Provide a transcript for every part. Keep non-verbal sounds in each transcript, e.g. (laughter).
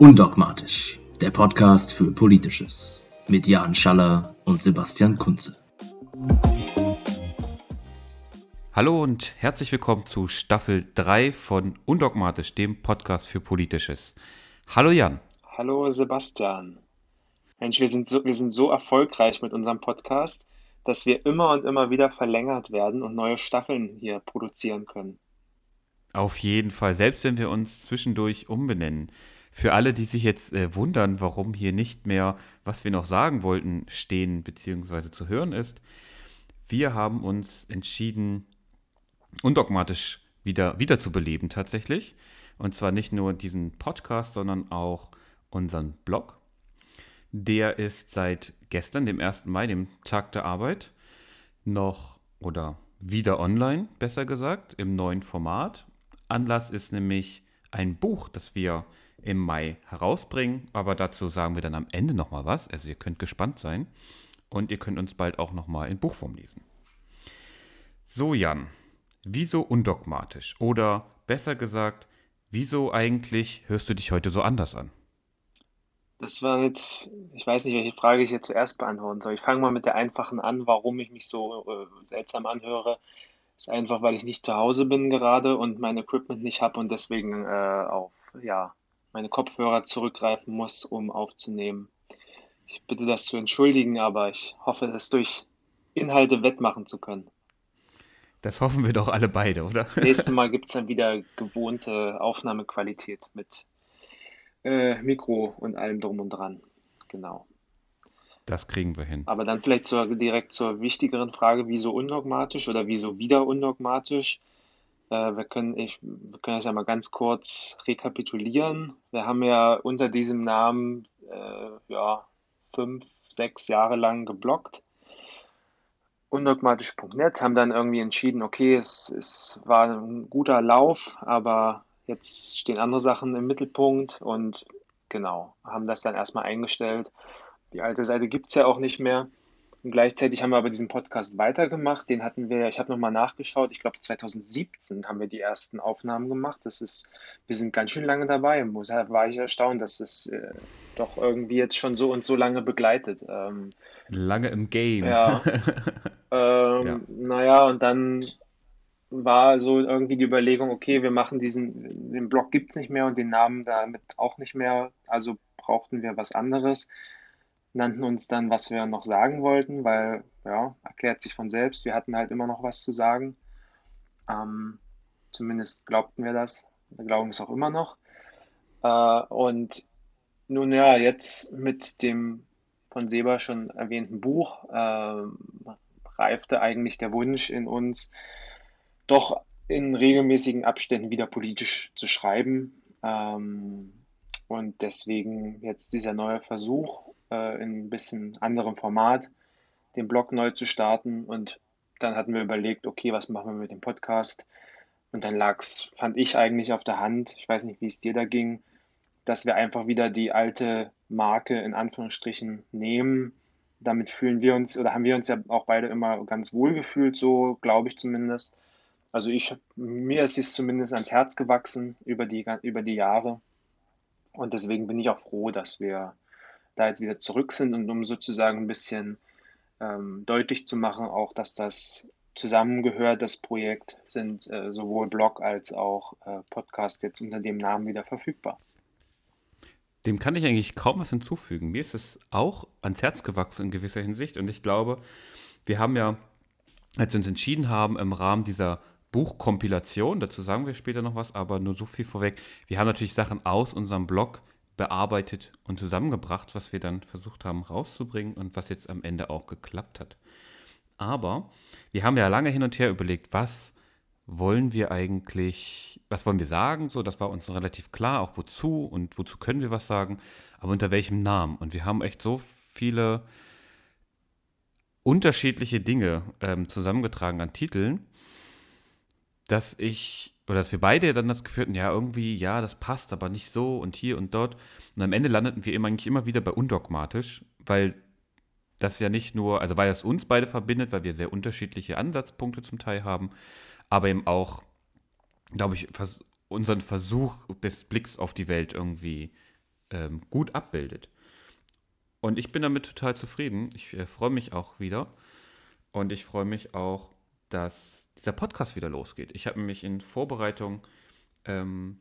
Undogmatisch, der Podcast für Politisches mit Jan Schaller und Sebastian Kunze. Hallo und herzlich willkommen zu Staffel 3 von Undogmatisch, dem Podcast für Politisches. Hallo Jan. Hallo Sebastian. Mensch, wir sind so, wir sind so erfolgreich mit unserem Podcast, dass wir immer und immer wieder verlängert werden und neue Staffeln hier produzieren können. Auf jeden Fall, selbst wenn wir uns zwischendurch umbenennen. Für alle, die sich jetzt äh, wundern, warum hier nicht mehr, was wir noch sagen wollten, stehen bzw. zu hören ist, wir haben uns entschieden, undogmatisch wieder, wieder tatsächlich. Und zwar nicht nur diesen Podcast, sondern auch unseren Blog. Der ist seit gestern, dem 1. Mai, dem Tag der Arbeit, noch oder wieder online, besser gesagt, im neuen Format. Anlass ist nämlich ein Buch, das wir im Mai herausbringen, aber dazu sagen wir dann am Ende nochmal was. Also ihr könnt gespannt sein und ihr könnt uns bald auch nochmal in Buchform lesen. So Jan, wieso undogmatisch? Oder besser gesagt, wieso eigentlich hörst du dich heute so anders an? Das war jetzt, ich weiß nicht, welche Frage ich jetzt zuerst beantworten soll. Ich fange mal mit der einfachen an, warum ich mich so äh, seltsam anhöre. Ist einfach, weil ich nicht zu Hause bin gerade und mein Equipment nicht habe und deswegen äh, auf ja, meine Kopfhörer zurückgreifen muss, um aufzunehmen. Ich bitte das zu entschuldigen, aber ich hoffe, das durch Inhalte wettmachen zu können. Das hoffen wir doch alle beide, oder? Nächstes (laughs) Mal gibt es dann wieder gewohnte Aufnahmequalität mit äh, Mikro und allem drum und dran. Genau. Das kriegen wir hin. Aber dann vielleicht zur, direkt zur wichtigeren Frage, wieso undogmatisch oder wieso wieder undogmatisch? Äh, wir, können, ich, wir können das ja mal ganz kurz rekapitulieren. Wir haben ja unter diesem Namen äh, ja, fünf, sechs Jahre lang geblockt. Undogmatisch.net haben dann irgendwie entschieden, okay, es, es war ein guter Lauf, aber jetzt stehen andere Sachen im Mittelpunkt und genau, haben das dann erstmal eingestellt. Die alte Seite gibt es ja auch nicht mehr. Und gleichzeitig haben wir aber diesen Podcast weitergemacht. Den hatten wir, ich habe nochmal nachgeschaut, ich glaube 2017 haben wir die ersten Aufnahmen gemacht. Das ist, wir sind ganz schön lange dabei. Da war ich erstaunt, dass es äh, doch irgendwie jetzt schon so und so lange begleitet. Ähm, lange im Game. Ja. (laughs) ähm, ja. Naja, und dann war so irgendwie die Überlegung, okay, wir machen diesen, den Blog gibt es nicht mehr und den Namen damit auch nicht mehr. Also brauchten wir was anderes nannten uns dann, was wir noch sagen wollten, weil, ja, erklärt sich von selbst, wir hatten halt immer noch was zu sagen. Ähm, zumindest glaubten wir das. Wir glauben es auch immer noch. Äh, und nun ja, jetzt mit dem von Seba schon erwähnten Buch äh, reifte eigentlich der Wunsch in uns, doch in regelmäßigen Abständen wieder politisch zu schreiben. Ähm, und deswegen jetzt dieser neue Versuch äh, in ein bisschen anderem Format, den Blog neu zu starten. Und dann hatten wir überlegt, okay, was machen wir mit dem Podcast? Und dann lag es, fand ich eigentlich auf der Hand, ich weiß nicht, wie es dir da ging, dass wir einfach wieder die alte Marke in Anführungsstrichen nehmen. Damit fühlen wir uns, oder haben wir uns ja auch beide immer ganz wohl gefühlt, so glaube ich zumindest. Also ich, mir ist es zumindest ans Herz gewachsen über die, über die Jahre. Und deswegen bin ich auch froh, dass wir da jetzt wieder zurück sind und um sozusagen ein bisschen ähm, deutlich zu machen, auch dass das zusammengehört, das Projekt, sind äh, sowohl Blog als auch äh, Podcast jetzt unter dem Namen wieder verfügbar. Dem kann ich eigentlich kaum was hinzufügen. Mir ist es auch ans Herz gewachsen in gewisser Hinsicht und ich glaube, wir haben ja, als wir uns entschieden haben, im Rahmen dieser Buchkompilation, dazu sagen wir später noch was, aber nur so viel vorweg, wir haben natürlich Sachen aus unserem Blog bearbeitet und zusammengebracht, was wir dann versucht haben rauszubringen und was jetzt am Ende auch geklappt hat. Aber wir haben ja lange hin und her überlegt, was wollen wir eigentlich, was wollen wir sagen? So, das war uns relativ klar, auch wozu und wozu können wir was sagen, aber unter welchem Namen. Und wir haben echt so viele unterschiedliche Dinge ähm, zusammengetragen an Titeln, dass ich oder dass wir beide dann das Gefühl hatten, ja, irgendwie, ja, das passt, aber nicht so und hier und dort. Und am Ende landeten wir immer, eigentlich immer wieder bei undogmatisch, weil das ja nicht nur, also weil es uns beide verbindet, weil wir sehr unterschiedliche Ansatzpunkte zum Teil haben, aber eben auch, glaube ich, unseren Versuch des Blicks auf die Welt irgendwie ähm, gut abbildet. Und ich bin damit total zufrieden. Ich äh, freue mich auch wieder. Und ich freue mich auch, dass dieser Podcast wieder losgeht. Ich habe mich in Vorbereitung ähm,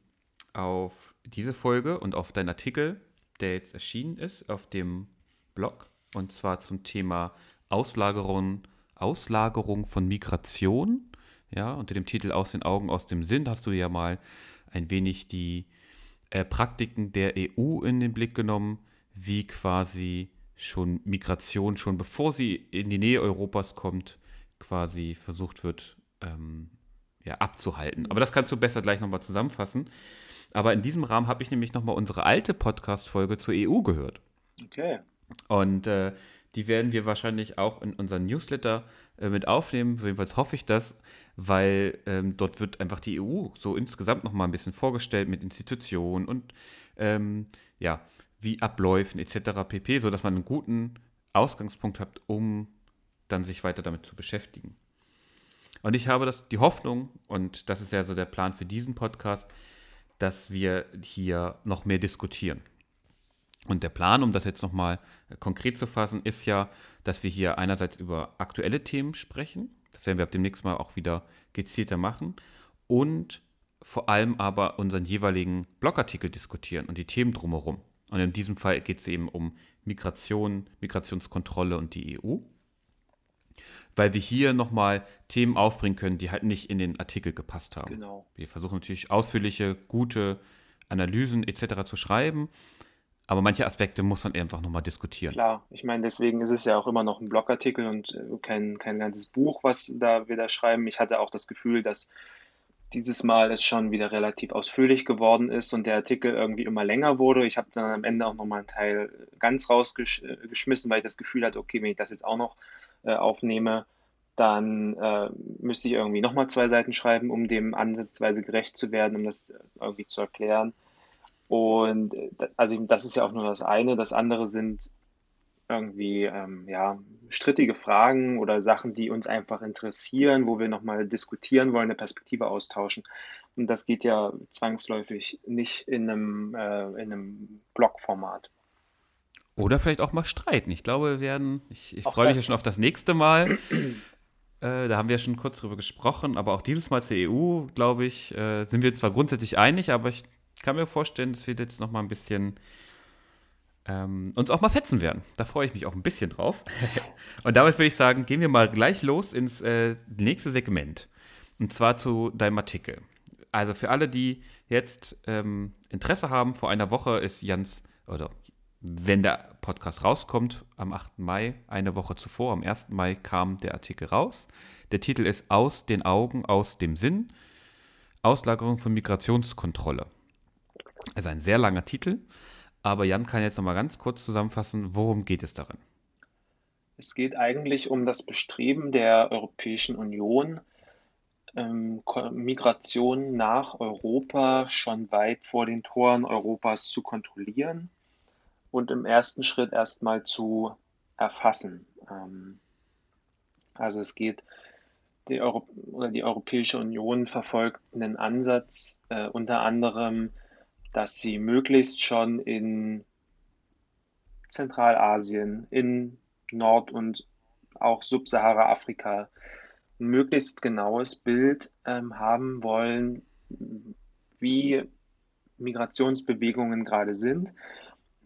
auf diese Folge und auf deinen Artikel, der jetzt erschienen ist, auf dem Blog, und zwar zum Thema Auslagerung, Auslagerung von Migration. Ja, unter dem Titel Aus den Augen, aus dem Sinn hast du ja mal ein wenig die äh, Praktiken der EU in den Blick genommen, wie quasi schon Migration, schon bevor sie in die Nähe Europas kommt, quasi versucht wird ähm, ja, abzuhalten. Aber das kannst du besser gleich nochmal zusammenfassen. Aber in diesem Rahmen habe ich nämlich nochmal unsere alte Podcast-Folge zur EU gehört. Okay. Und äh, die werden wir wahrscheinlich auch in unseren Newsletter äh, mit aufnehmen. Jedenfalls hoffe ich das, weil ähm, dort wird einfach die EU so insgesamt nochmal ein bisschen vorgestellt mit Institutionen und ähm, ja, wie Abläufen etc. pp, sodass man einen guten Ausgangspunkt hat, um dann sich weiter damit zu beschäftigen. Und ich habe das, die Hoffnung, und das ist ja so der Plan für diesen Podcast, dass wir hier noch mehr diskutieren. Und der Plan, um das jetzt nochmal konkret zu fassen, ist ja, dass wir hier einerseits über aktuelle Themen sprechen. Das werden wir ab demnächst mal auch wieder gezielter machen. Und vor allem aber unseren jeweiligen Blogartikel diskutieren und die Themen drumherum. Und in diesem Fall geht es eben um Migration, Migrationskontrolle und die EU weil wir hier nochmal Themen aufbringen können, die halt nicht in den Artikel gepasst haben. Genau. Wir versuchen natürlich ausführliche, gute Analysen etc. zu schreiben, aber manche Aspekte muss man einfach nochmal diskutieren. Klar, ich meine, deswegen ist es ja auch immer noch ein Blogartikel und äh, kein, kein ganzes Buch, was da wir da schreiben. Ich hatte auch das Gefühl, dass dieses Mal es schon wieder relativ ausführlich geworden ist und der Artikel irgendwie immer länger wurde. Ich habe dann am Ende auch nochmal einen Teil ganz rausgeschmissen, weil ich das Gefühl hatte, okay, wenn ich das jetzt auch noch äh, aufnehme, dann äh, müsste ich irgendwie nochmal zwei Seiten schreiben, um dem ansatzweise gerecht zu werden, um das irgendwie zu erklären. Und äh, also das ist ja auch nur das eine. Das andere sind irgendwie ähm, ja, strittige Fragen oder Sachen, die uns einfach interessieren, wo wir nochmal diskutieren wollen, eine Perspektive austauschen. Und das geht ja zwangsläufig nicht in einem, äh, in einem Blogformat. Oder vielleicht auch mal streiten. Ich glaube, wir werden, ich, ich freue mich ja schon auf das nächste Mal. (clears throat) äh, da haben wir ja schon kurz drüber gesprochen, aber auch dieses Mal zur EU, glaube ich, äh, sind wir zwar grundsätzlich einig, aber ich kann mir vorstellen, dass wir jetzt noch mal ein bisschen ähm, uns auch mal fetzen werden. Da freue ich mich auch ein bisschen drauf. (laughs) Und damit würde ich sagen, gehen wir mal gleich los ins äh, nächste Segment. Und zwar zu deinem Artikel. Also für alle, die jetzt ähm, Interesse haben, vor einer Woche ist Jans, oder wenn der Podcast rauskommt, am 8. Mai, eine Woche zuvor, am 1. Mai kam der Artikel raus. Der Titel ist Aus den Augen, aus dem Sinn. Auslagerung von Migrationskontrolle. Also ein sehr langer Titel, aber Jan kann jetzt nochmal ganz kurz zusammenfassen, worum geht es darin? Es geht eigentlich um das Bestreben der Europäischen Union, ähm, Migration nach Europa schon weit vor den Toren Europas zu kontrollieren und im ersten Schritt erstmal zu erfassen. Ähm, also es geht, die, Euro oder die Europäische Union verfolgt einen Ansatz, äh, unter anderem, dass sie möglichst schon in Zentralasien, in Nord- und auch Subsahara-Afrika ein möglichst genaues Bild ähm, haben wollen, wie Migrationsbewegungen gerade sind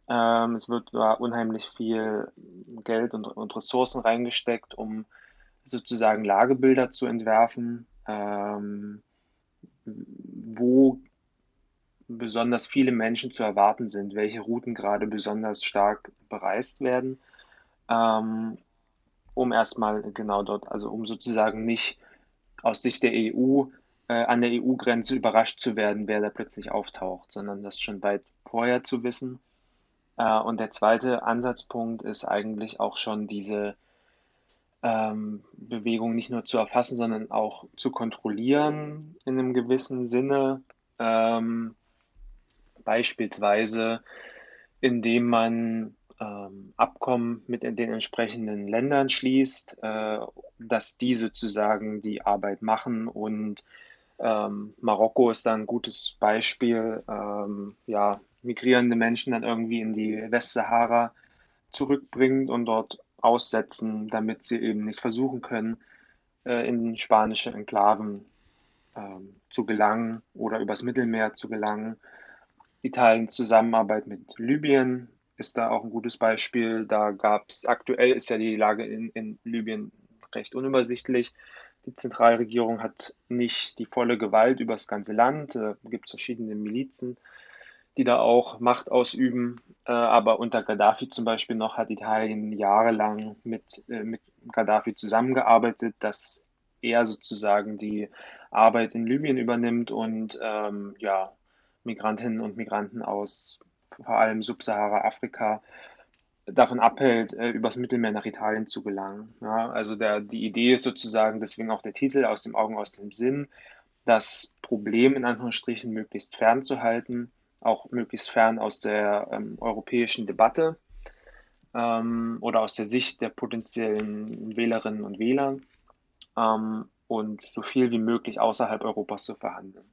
ähm, es wird da unheimlich viel Geld und, und, Ressourcen reingesteckt, um sozusagen Lagebilder zu entwerfen, ähm, wo besonders viele Menschen zu erwarten sind, welche Routen gerade besonders stark bereist werden, ähm, um erstmal genau dort, also um sozusagen nicht aus Sicht der EU äh, an der EU-Grenze überrascht zu werden, wer da plötzlich auftaucht, sondern das schon weit vorher zu wissen. Äh, und der zweite Ansatzpunkt ist eigentlich auch schon diese ähm, Bewegung nicht nur zu erfassen, sondern auch zu kontrollieren in einem gewissen Sinne. Ähm, beispielsweise, indem man ähm, Abkommen mit den entsprechenden Ländern schließt, äh, dass die sozusagen die Arbeit machen und ähm, Marokko ist da ein gutes Beispiel, ähm, ja, migrierende Menschen dann irgendwie in die Westsahara zurückbringt und dort aussetzen, damit sie eben nicht versuchen können, äh, in spanische Enklaven ähm, zu gelangen oder übers Mittelmeer zu gelangen. Italiens Zusammenarbeit mit Libyen ist da auch ein gutes Beispiel. Da gab es, aktuell ist ja die Lage in, in Libyen recht unübersichtlich. Die Zentralregierung hat nicht die volle Gewalt über das ganze Land. Es äh, gibt verschiedene Milizen, die da auch Macht ausüben. Äh, aber unter Gaddafi zum Beispiel noch hat Italien jahrelang mit, äh, mit Gaddafi zusammengearbeitet, dass er sozusagen die Arbeit in Libyen übernimmt und ähm, ja, Migrantinnen und Migranten aus vor allem Subsahara-Afrika davon abhält, äh, übers Mittelmeer nach Italien zu gelangen. Ja, also der, die Idee ist sozusagen, deswegen auch der Titel aus dem Augen, aus dem Sinn, das Problem in Anführungsstrichen möglichst fernzuhalten, auch möglichst fern aus der ähm, europäischen Debatte ähm, oder aus der Sicht der potenziellen Wählerinnen und Wähler ähm, und so viel wie möglich außerhalb Europas zu verhandeln.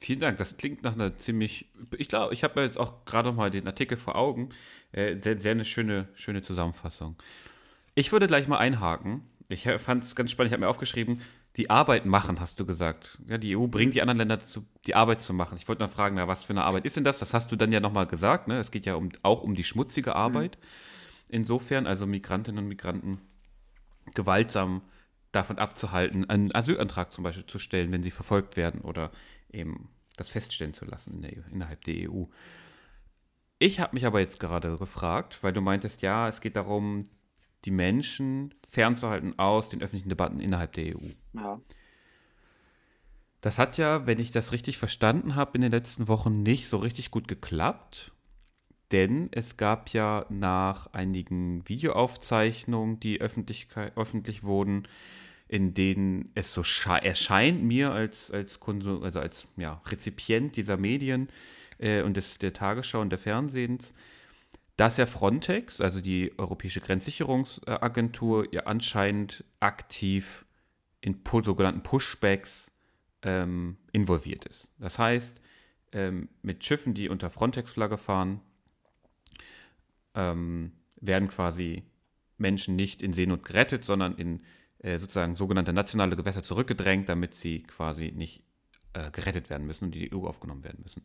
Vielen Dank, das klingt nach einer ziemlich, ich glaube, ich habe jetzt auch gerade noch mal den Artikel vor Augen, äh, sehr, sehr eine schöne, schöne Zusammenfassung. Ich würde gleich mal einhaken. Ich fand es ganz spannend, ich habe mir aufgeschrieben, die Arbeit machen, hast du gesagt. Ja, die EU bringt die anderen Länder dazu, die Arbeit zu machen. Ich wollte noch fragen, na, was für eine Arbeit ist denn das? Das hast du dann ja nochmal gesagt. Ne? Es geht ja um, auch um die schmutzige Arbeit. Mhm. Insofern, also Migrantinnen und Migranten gewaltsam davon abzuhalten, einen Asylantrag zum Beispiel zu stellen, wenn sie verfolgt werden oder eben das feststellen zu lassen in der, e innerhalb der EU. Ich habe mich aber jetzt gerade gefragt, weil du meintest, ja, es geht darum, die Menschen fernzuhalten aus den öffentlichen Debatten innerhalb der EU. Ja. Das hat ja, wenn ich das richtig verstanden habe, in den letzten Wochen nicht so richtig gut geklappt. Denn es gab ja nach einigen Videoaufzeichnungen, die öffentlich, öffentlich wurden, in denen es so erscheint mir als, als Konsum, also als ja, Rezipient dieser Medien äh, und des, der Tagesschau und der Fernsehens, dass ja Frontex, also die Europäische Grenzsicherungsagentur, ja anscheinend aktiv in sogenannten Pushbacks ähm, involviert ist. Das heißt, ähm, mit Schiffen, die unter Frontex-Flagge fahren, ähm, werden quasi Menschen nicht in Seenot gerettet, sondern in äh, sozusagen sogenannte nationale Gewässer zurückgedrängt, damit sie quasi nicht äh, gerettet werden müssen und in die EU aufgenommen werden müssen.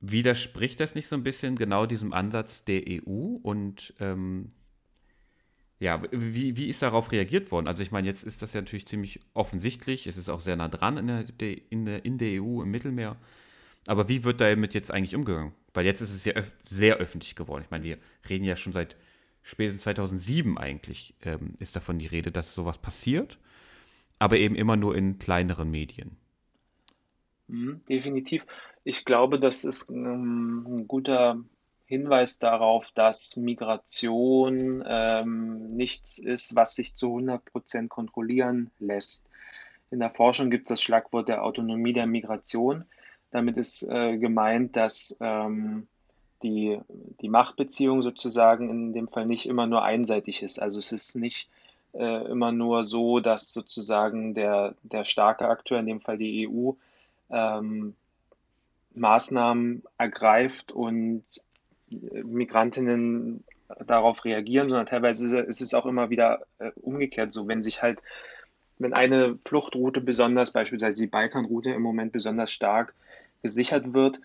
Widerspricht das nicht so ein bisschen genau diesem Ansatz der EU und ähm, ja, wie, wie ist darauf reagiert worden? Also ich meine, jetzt ist das ja natürlich ziemlich offensichtlich, es ist auch sehr nah dran in der, in der, in der EU, im Mittelmeer. Aber wie wird damit jetzt eigentlich umgegangen? Weil jetzt ist es ja öf sehr öffentlich geworden. Ich meine, wir reden ja schon seit spätestens 2007 eigentlich ähm, ist davon die Rede, dass sowas passiert, aber eben immer nur in kleineren Medien. Mhm, definitiv. Ich glaube, das ist ähm, ein guter Hinweis darauf, dass Migration ähm, nichts ist, was sich zu 100 Prozent kontrollieren lässt. In der Forschung gibt es das Schlagwort der Autonomie der Migration. Damit ist äh, gemeint, dass ähm, die, die Machtbeziehung sozusagen in dem Fall nicht immer nur einseitig ist. Also es ist nicht äh, immer nur so, dass sozusagen der, der starke Akteur, in dem Fall die EU, ähm, Maßnahmen ergreift und Migrantinnen darauf reagieren, sondern teilweise ist es auch immer wieder äh, umgekehrt so, wenn sich halt, wenn eine Fluchtroute besonders, beispielsweise die Balkanroute im Moment besonders stark gesichert wird,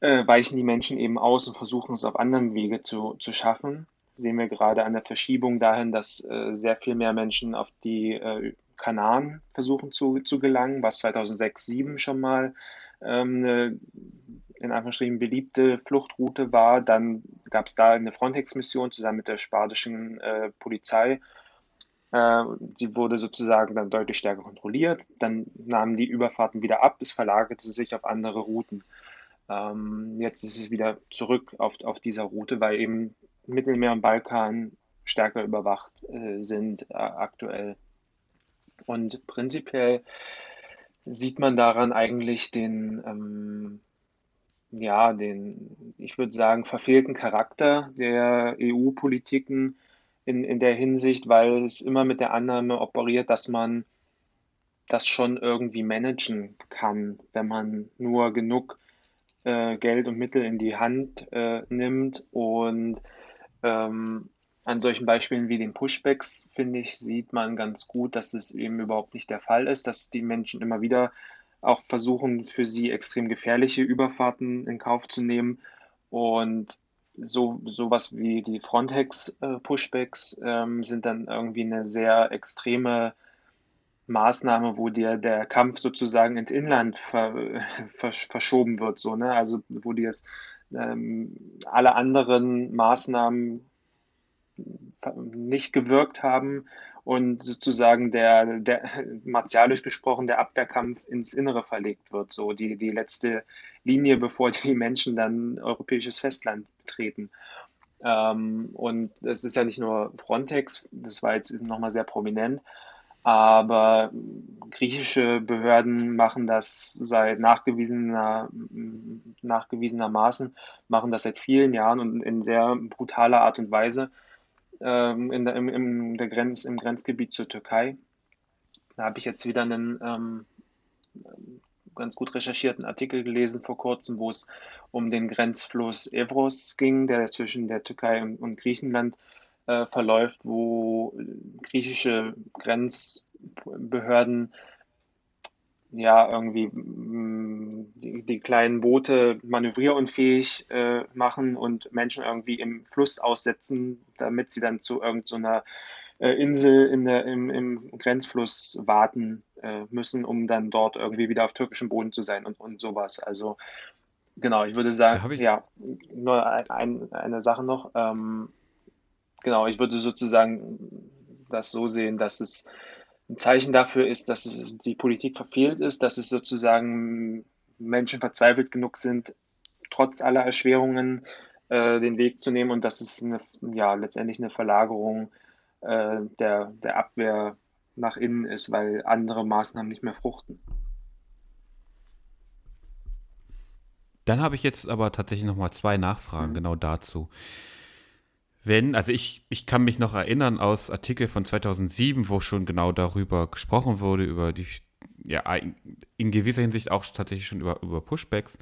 äh, weichen die Menschen eben aus und versuchen es auf anderen Wege zu, zu schaffen. Sehen wir gerade an der Verschiebung dahin, dass äh, sehr viel mehr Menschen auf die äh, Kanaren versuchen zu, zu gelangen, was 2006, 2007 schon mal ähm, eine in Anführungsstrichen beliebte Fluchtroute war. Dann gab es da eine Frontex-Mission zusammen mit der spanischen äh, Polizei. Äh, sie wurde sozusagen dann deutlich stärker kontrolliert. Dann nahmen die Überfahrten wieder ab. Es verlagerte sich auf andere Routen. Ähm, jetzt ist es wieder zurück auf, auf dieser Route, weil eben Mittelmeer und Balkan stärker überwacht äh, sind äh, aktuell. Und prinzipiell sieht man daran eigentlich den, ähm, ja, den, ich würde sagen, verfehlten Charakter der EU-Politiken in, in der Hinsicht, weil es immer mit der Annahme operiert, dass man das schon irgendwie managen kann, wenn man nur genug äh, Geld und Mittel in die Hand äh, nimmt. Und ähm, an solchen Beispielen wie den Pushbacks, finde ich, sieht man ganz gut, dass es eben überhaupt nicht der Fall ist, dass die Menschen immer wieder auch versuchen, für sie extrem gefährliche Überfahrten in Kauf zu nehmen. Und so sowas wie die Frontex-Pushbacks äh, ähm, sind dann irgendwie eine sehr extreme Maßnahme, wo dir der Kampf sozusagen ins Inland ver, (laughs) ver, verschoben wird, so, ne? Also wo dir ähm, alle anderen Maßnahmen nicht gewirkt haben und sozusagen der, der martialisch gesprochen der Abwehrkampf ins Innere verlegt wird, so die, die letzte Linie, bevor die Menschen dann europäisches Festland betreten. Ähm, und das ist ja nicht nur Frontex, das war jetzt nochmal sehr prominent, aber griechische Behörden machen das seit nachgewiesener, nachgewiesenermaßen, machen das seit vielen Jahren und in sehr brutaler Art und Weise ähm, in der, im, im, der Grenz, im Grenzgebiet zur Türkei. Da habe ich jetzt wieder einen ähm, ganz gut recherchierten Artikel gelesen vor kurzem, wo es um den Grenzfluss Evros ging, der zwischen der Türkei und, und Griechenland äh, verläuft, wo griechische Grenzbehörden ja irgendwie mm, die, die, kleinen Boote manövrierunfähig äh, machen und Menschen irgendwie im Fluss aussetzen, damit sie dann zu irgendeiner so äh, Insel in der, im, im Grenzfluss warten äh, müssen, um dann dort irgendwie wieder auf türkischem Boden zu sein und, und sowas. Also genau, ich würde sagen, ich... ja, nur ein, eine Sache noch. Ähm, genau, ich würde sozusagen das so sehen, dass es ein Zeichen dafür ist, dass es, die Politik verfehlt ist, dass es sozusagen Menschen verzweifelt genug sind, trotz aller Erschwerungen äh, den Weg zu nehmen und dass es eine, ja, letztendlich eine Verlagerung äh, der, der Abwehr nach innen ist, weil andere Maßnahmen nicht mehr fruchten. Dann habe ich jetzt aber tatsächlich noch mal zwei Nachfragen mhm. genau dazu wenn, also ich, ich kann mich noch erinnern aus Artikel von 2007, wo schon genau darüber gesprochen wurde, über die, ja, in gewisser Hinsicht auch tatsächlich schon über, über Pushbacks.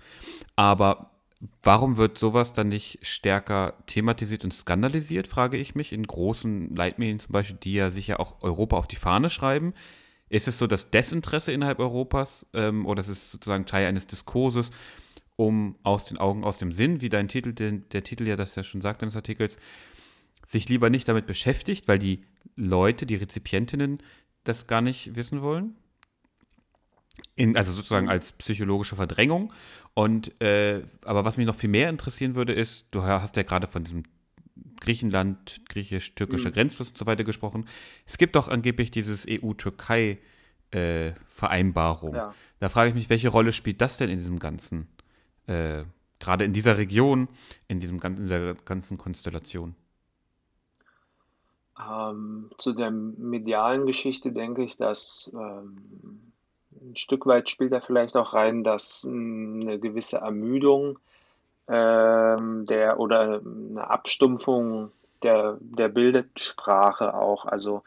Aber warum wird sowas dann nicht stärker thematisiert und skandalisiert, frage ich mich, in großen Leitmedien zum Beispiel, die ja sicher auch Europa auf die Fahne schreiben. Ist es so das Desinteresse innerhalb Europas ähm, oder ist es sozusagen Teil eines Diskurses, um aus den Augen, aus dem Sinn, wie dein Titel, der, der Titel ja das ja schon sagt deines Artikels, sich lieber nicht damit beschäftigt, weil die Leute, die Rezipientinnen das gar nicht wissen wollen. In, also sozusagen als psychologische Verdrängung. Und äh, aber was mich noch viel mehr interessieren würde, ist, du hast ja gerade von diesem Griechenland, griechisch-türkischer mhm. Grenzfluss und so weiter gesprochen. Es gibt doch angeblich dieses EU-Türkei-Vereinbarung. Äh, ja. Da frage ich mich, welche Rolle spielt das denn in diesem ganzen, äh, gerade in dieser Region, in diesem in dieser ganzen Konstellation? Ähm, zu der medialen Geschichte denke ich, dass ähm, ein Stück weit spielt da vielleicht auch rein, dass eine gewisse Ermüdung ähm, der oder eine Abstumpfung der, der Bildsprache auch. Also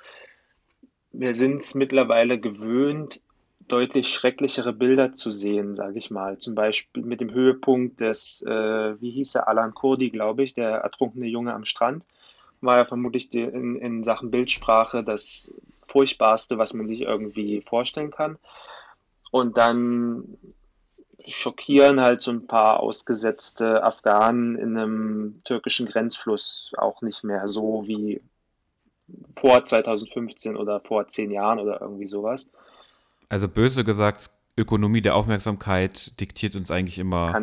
wir sind es mittlerweile gewöhnt, deutlich schrecklichere Bilder zu sehen, sage ich mal. Zum Beispiel mit dem Höhepunkt des, äh, wie hieß er, Alan Kurdi, glaube ich, der ertrunkene Junge am Strand war ja vermutlich die, in, in Sachen Bildsprache das Furchtbarste, was man sich irgendwie vorstellen kann. Und dann schockieren halt so ein paar ausgesetzte Afghanen in einem türkischen Grenzfluss auch nicht mehr so wie vor 2015 oder vor zehn Jahren oder irgendwie sowas. Also böse gesagt, Ökonomie der Aufmerksamkeit diktiert uns eigentlich immer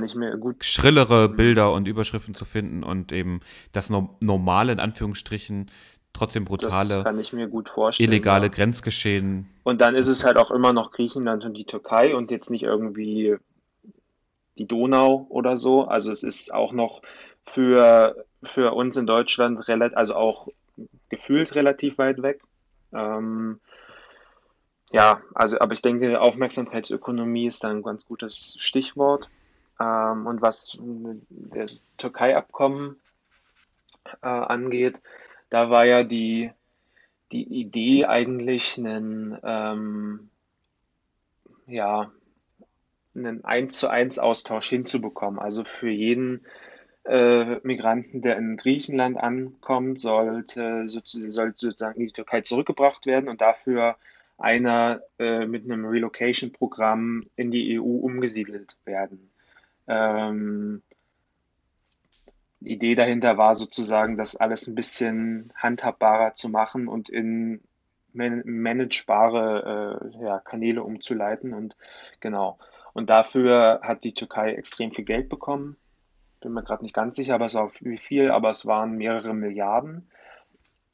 schrillere. Bilder und Überschriften zu finden und eben das normale, in Anführungsstrichen, trotzdem brutale, illegale ja. Grenzgeschehen. Und dann ist es halt auch immer noch Griechenland und die Türkei und jetzt nicht irgendwie die Donau oder so. Also es ist auch noch für, für uns in Deutschland relativ, also auch gefühlt relativ weit weg. Ähm, ja, also, aber ich denke, Aufmerksamkeitsökonomie ist da ein ganz gutes Stichwort. Ähm, und was das Türkei-Abkommen äh, angeht, da war ja die, die Idee eigentlich einen, ähm, ja, einen 1 zu 1 Austausch hinzubekommen. Also für jeden äh, Migranten, der in Griechenland ankommt, sollte sollte sozusagen in die Türkei zurückgebracht werden und dafür einer äh, mit einem Relocation-Programm in die EU umgesiedelt werden. Ähm, die Idee dahinter war sozusagen, das alles ein bisschen handhabbarer zu machen und in man managebare äh, ja, Kanäle umzuleiten. Und genau. Und dafür hat die Türkei extrem viel Geld bekommen. Bin mir gerade nicht ganz sicher, aber es war wie viel, aber es waren mehrere Milliarden.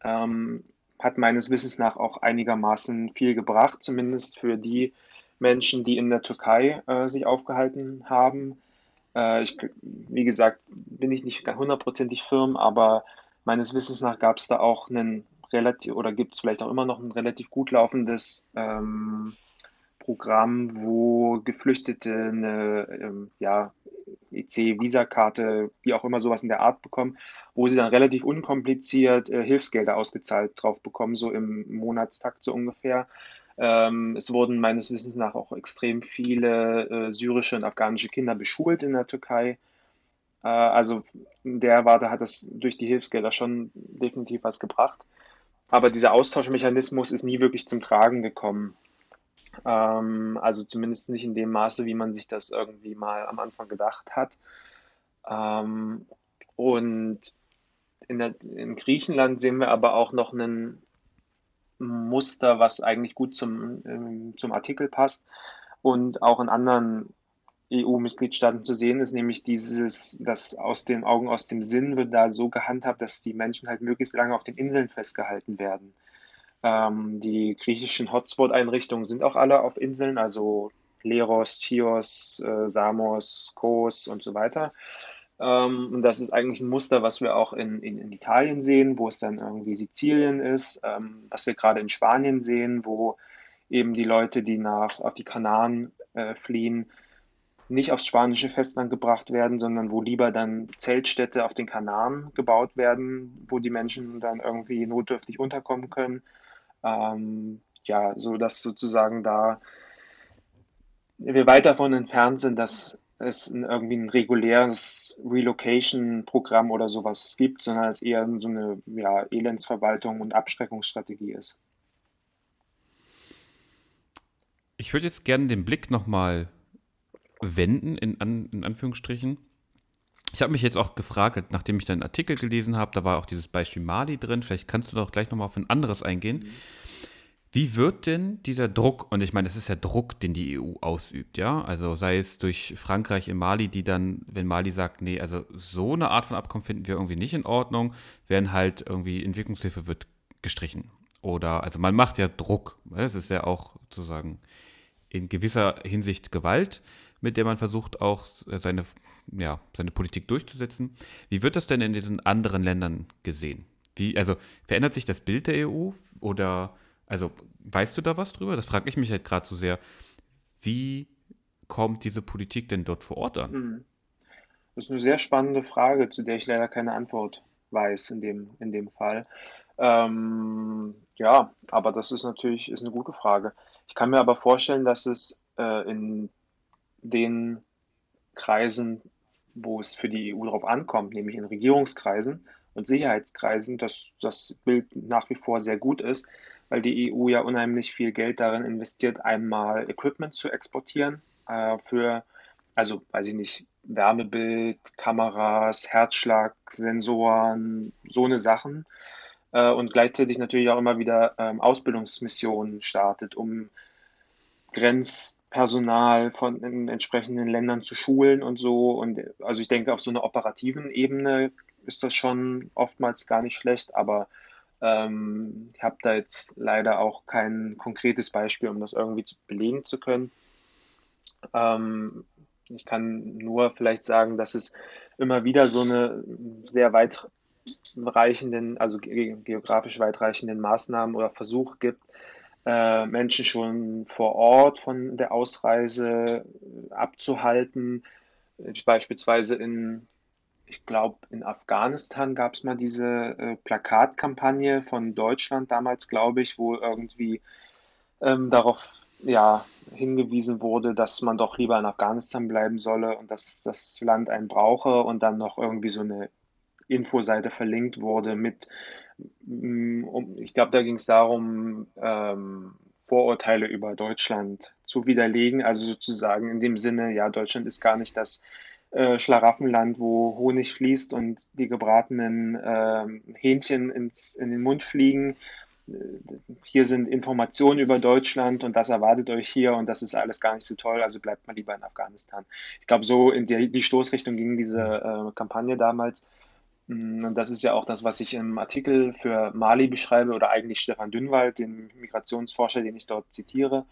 Ähm, hat meines Wissens nach auch einigermaßen viel gebracht, zumindest für die Menschen, die in der Türkei äh, sich aufgehalten haben. Äh, ich, wie gesagt, bin ich nicht hundertprozentig firm, aber meines Wissens nach gab es da auch einen relativ oder gibt es vielleicht auch immer noch ein relativ gut laufendes ähm, Programm, wo Geflüchtete eine ähm, ja, EC-Visakarte, wie auch immer sowas in der Art bekommen, wo sie dann relativ unkompliziert äh, Hilfsgelder ausgezahlt drauf bekommen, so im Monatstakt so ungefähr. Ähm, es wurden meines Wissens nach auch extrem viele äh, syrische und afghanische Kinder beschult in der Türkei. Äh, also in der Warte hat das durch die Hilfsgelder schon definitiv was gebracht. Aber dieser Austauschmechanismus ist nie wirklich zum Tragen gekommen. Ähm, also zumindest nicht in dem Maße, wie man sich das irgendwie mal am Anfang gedacht hat. Ähm, und in, der, in Griechenland sehen wir aber auch noch ein Muster, was eigentlich gut zum, ähm, zum Artikel passt und auch in anderen EU-Mitgliedstaaten zu sehen ist, nämlich dieses, das aus den Augen, aus dem Sinn wird da so gehandhabt, dass die Menschen halt möglichst lange auf den Inseln festgehalten werden. Ähm, die griechischen Hotspot-Einrichtungen sind auch alle auf Inseln, also Leros, Chios, äh, Samos, Kos und so weiter. Ähm, und das ist eigentlich ein Muster, was wir auch in, in, in Italien sehen, wo es dann irgendwie Sizilien ist, ähm, was wir gerade in Spanien sehen, wo eben die Leute, die nach auf die Kanaren äh, fliehen, nicht aufs spanische Festland gebracht werden, sondern wo lieber dann Zeltstädte auf den Kanaren gebaut werden, wo die Menschen dann irgendwie notdürftig unterkommen können. Ähm, ja, so dass sozusagen da wir weit davon entfernt sind, dass es irgendwie ein reguläres Relocation-Programm oder sowas gibt, sondern es eher so eine ja, Elendsverwaltung und Abschreckungsstrategie ist. Ich würde jetzt gerne den Blick nochmal wenden, in, an, in Anführungsstrichen. Ich habe mich jetzt auch gefragt, nachdem ich deinen Artikel gelesen habe, da war auch dieses Beispiel Mali drin, vielleicht kannst du doch gleich nochmal auf ein anderes eingehen. Mhm. Wie wird denn dieser Druck, und ich meine, es ist ja Druck, den die EU ausübt, ja? Also sei es durch Frankreich in Mali, die dann, wenn Mali sagt, nee, also so eine Art von Abkommen finden wir irgendwie nicht in Ordnung, werden halt irgendwie Entwicklungshilfe wird gestrichen. Oder, also man macht ja Druck. Ne? Es ist ja auch sozusagen in gewisser Hinsicht Gewalt, mit der man versucht auch seine, ja, seine Politik durchzusetzen. Wie wird das denn in diesen anderen Ländern gesehen? Wie, also verändert sich das Bild der EU oder also, weißt du da was drüber? Das frage ich mich halt gerade so sehr. Wie kommt diese Politik denn dort vor Ort an? Hm. Das ist eine sehr spannende Frage, zu der ich leider keine Antwort weiß in dem, in dem Fall. Ähm, ja, aber das ist natürlich ist eine gute Frage. Ich kann mir aber vorstellen, dass es äh, in den Kreisen, wo es für die EU darauf ankommt, nämlich in Regierungskreisen und Sicherheitskreisen, dass das Bild nach wie vor sehr gut ist, weil die EU ja unheimlich viel Geld darin investiert, einmal Equipment zu exportieren äh, für, also weiß ich nicht, Wärmebild, Kameras, Herzschlagsensoren, so eine Sachen. Äh, und gleichzeitig natürlich auch immer wieder ähm, Ausbildungsmissionen startet, um Grenzpersonal von in entsprechenden Ländern zu schulen und so. Und also ich denke, auf so einer operativen Ebene ist das schon oftmals gar nicht schlecht, aber ähm, ich habe da jetzt leider auch kein konkretes Beispiel, um das irgendwie zu belegen zu können. Ähm, ich kann nur vielleicht sagen, dass es immer wieder so eine sehr weitreichenden, also geografisch weitreichenden Maßnahmen oder Versuche gibt, äh, Menschen schon vor Ort von der Ausreise abzuhalten, Beispielsweise in, ich glaube, in Afghanistan gab es mal diese äh, Plakatkampagne von Deutschland damals, glaube ich, wo irgendwie ähm, darauf ja, hingewiesen wurde, dass man doch lieber in Afghanistan bleiben solle und dass das Land einen brauche und dann noch irgendwie so eine Infoseite verlinkt wurde mit, um, ich glaube, da ging es darum, ähm, Vorurteile über Deutschland zu widerlegen. Also sozusagen in dem Sinne, ja, Deutschland ist gar nicht das äh, Schlaraffenland, wo Honig fließt und die gebratenen äh, Hähnchen ins, in den Mund fliegen. Hier sind Informationen über Deutschland und das erwartet euch hier und das ist alles gar nicht so toll, also bleibt mal lieber in Afghanistan. Ich glaube, so in die, die Stoßrichtung ging diese äh, Kampagne damals. Mm, und das ist ja auch das, was ich im Artikel für Mali beschreibe oder eigentlich Stefan Dünnwald, den Migrationsforscher, den ich dort zitiere,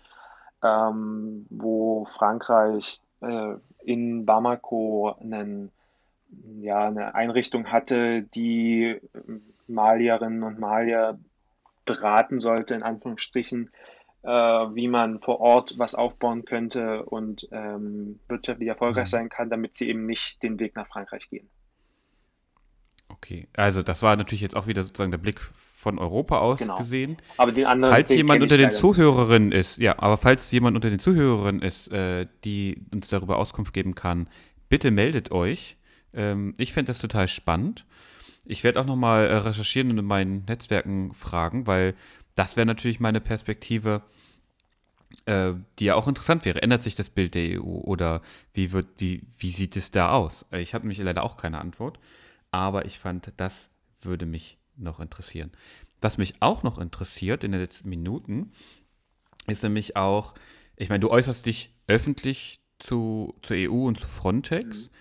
ähm, wo Frankreich äh, in Bamako einen, ja, eine Einrichtung hatte, die Malierinnen und Malier beraten sollte, in Anführungsstrichen, äh, wie man vor Ort was aufbauen könnte und ähm, wirtschaftlich erfolgreich mhm. sein kann, damit sie eben nicht den Weg nach Frankreich gehen. Okay, also das war natürlich jetzt auch wieder sozusagen der Blick von Europa aus genau. gesehen. Aber den anderen, falls jemand unter den Zuhörerinnen ist, ja, aber falls jemand unter den Zuhörerinnen ist, äh, die uns darüber Auskunft geben kann, bitte meldet euch. Ähm, ich fände das total spannend. Ich werde auch nochmal äh, recherchieren und in meinen Netzwerken fragen, weil das wäre natürlich meine Perspektive, äh, die ja auch interessant wäre. Ändert sich das Bild der EU oder wie, wird, wie, wie sieht es da aus? Äh, ich habe nämlich leider auch keine Antwort aber ich fand, das würde mich noch interessieren. Was mich auch noch interessiert in den letzten Minuten, ist nämlich auch, ich meine, du äußerst dich öffentlich zu, zur EU und zu Frontex. Mhm.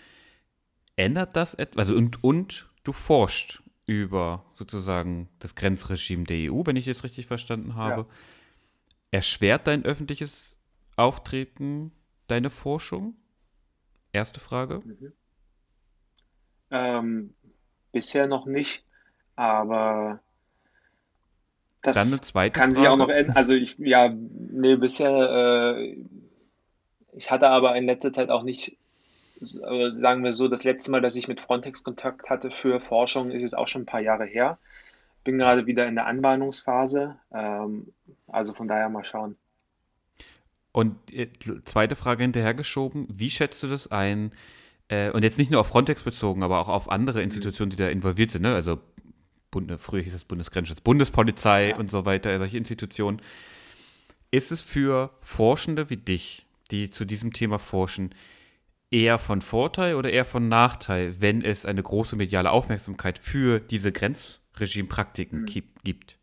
Ändert das etwas? Also und, und du forschst über sozusagen das Grenzregime der EU, wenn ich es richtig verstanden habe. Ja. Erschwert dein öffentliches Auftreten deine Forschung? Erste Frage. Mhm. Ähm, Bisher noch nicht, aber das Dann eine zweite kann sich auch noch ändern. Also ich, ja, nee, bisher, äh, ich hatte aber in letzter Zeit auch nicht, sagen wir so, das letzte Mal, dass ich mit Frontex Kontakt hatte für Forschung, ist jetzt auch schon ein paar Jahre her. Bin gerade wieder in der Anbahnungsphase, ähm, also von daher mal schauen. Und äh, zweite Frage hinterhergeschoben, wie schätzt du das ein? Äh, und jetzt nicht nur auf Frontex bezogen, aber auch auf andere Institutionen, die da involviert sind, ne? Also Bund, früher hieß es Bundesgrenzschutz, Bundespolizei ja. und so weiter, solche Institutionen. Ist es für Forschende wie dich, die zu diesem Thema forschen, eher von Vorteil oder eher von Nachteil, wenn es eine große mediale Aufmerksamkeit für diese Grenzregimepraktiken mhm. gibt?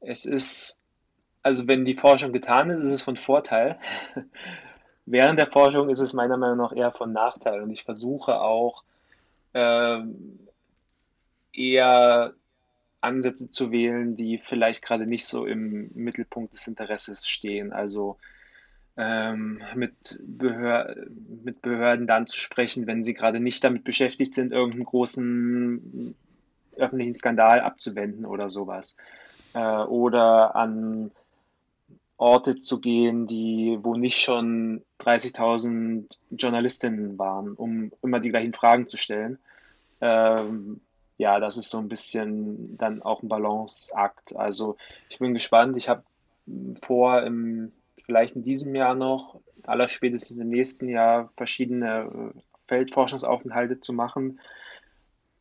Es ist, also wenn die Forschung getan ist, ist es von Vorteil. Während der Forschung ist es meiner Meinung nach eher von Nachteil und ich versuche auch ähm, eher Ansätze zu wählen, die vielleicht gerade nicht so im Mittelpunkt des Interesses stehen. Also ähm, mit, Behör mit Behörden dann zu sprechen, wenn sie gerade nicht damit beschäftigt sind, irgendeinen großen öffentlichen Skandal abzuwenden oder sowas. Äh, oder an Orte zu gehen, die, wo nicht schon 30.000 Journalistinnen waren, um immer die gleichen Fragen zu stellen. Ähm, ja, das ist so ein bisschen dann auch ein Balanceakt. Also ich bin gespannt. Ich habe vor, im, vielleicht in diesem Jahr noch, allerspätestens im nächsten Jahr, verschiedene äh, Feldforschungsaufenthalte zu machen.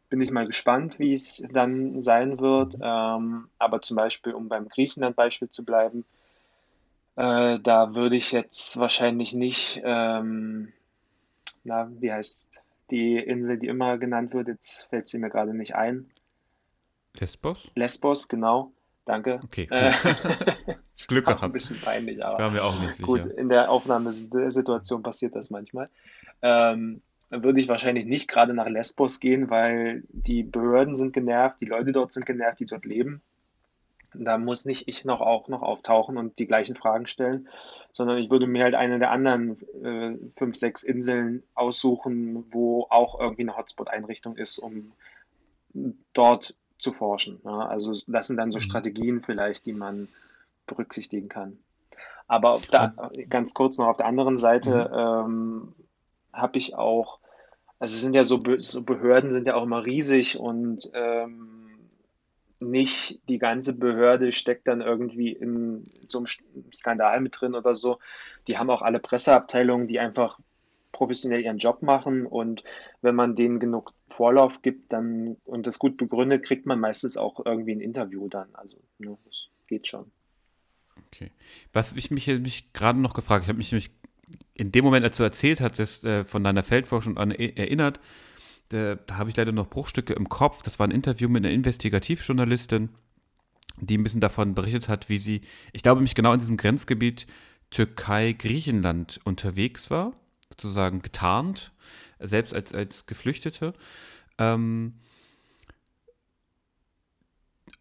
Bin ich mal gespannt, wie es dann sein wird. Ähm, aber zum Beispiel, um beim Griechenland-Beispiel zu bleiben, äh, da würde ich jetzt wahrscheinlich nicht, ähm, na, wie heißt die Insel, die immer genannt wird, jetzt fällt sie mir gerade nicht ein. Lesbos? Lesbos, genau. Danke. Okay. Cool. Äh, (laughs) Glück gehabt. Ein bisschen peinlich, aber. War mir auch nicht gut, sicher. in der Aufnahmesituation passiert das manchmal. Ähm, würde ich wahrscheinlich nicht gerade nach Lesbos gehen, weil die Behörden sind genervt, die Leute dort sind genervt, die dort leben. Da muss nicht ich noch auch noch auftauchen und die gleichen Fragen stellen, sondern ich würde mir halt eine der anderen äh, fünf, sechs Inseln aussuchen, wo auch irgendwie eine Hotspot-Einrichtung ist, um dort zu forschen. Ja, also das sind dann so mhm. Strategien vielleicht, die man berücksichtigen kann. Aber der, ganz kurz noch auf der anderen Seite, mhm. ähm, habe ich auch, also sind ja so, so, Behörden sind ja auch immer riesig und ähm, nicht die ganze Behörde steckt dann irgendwie in so einem Skandal mit drin oder so. Die haben auch alle Presseabteilungen, die einfach professionell ihren Job machen und wenn man denen genug Vorlauf gibt dann und das gut begründet, kriegt man meistens auch irgendwie ein Interview dann. Also ja, das geht schon. Okay. Was ich mich, mich gerade noch gefragt, ich habe mich nämlich in dem Moment, als du erzählt hattest, äh, von deiner Feldforschung an e-, erinnert, da, da habe ich leider noch Bruchstücke im Kopf. Das war ein Interview mit einer Investigativjournalistin, die ein bisschen davon berichtet hat, wie sie, ich glaube, mich genau in diesem Grenzgebiet Türkei-Griechenland unterwegs war, sozusagen getarnt, selbst als, als Geflüchtete. Ähm,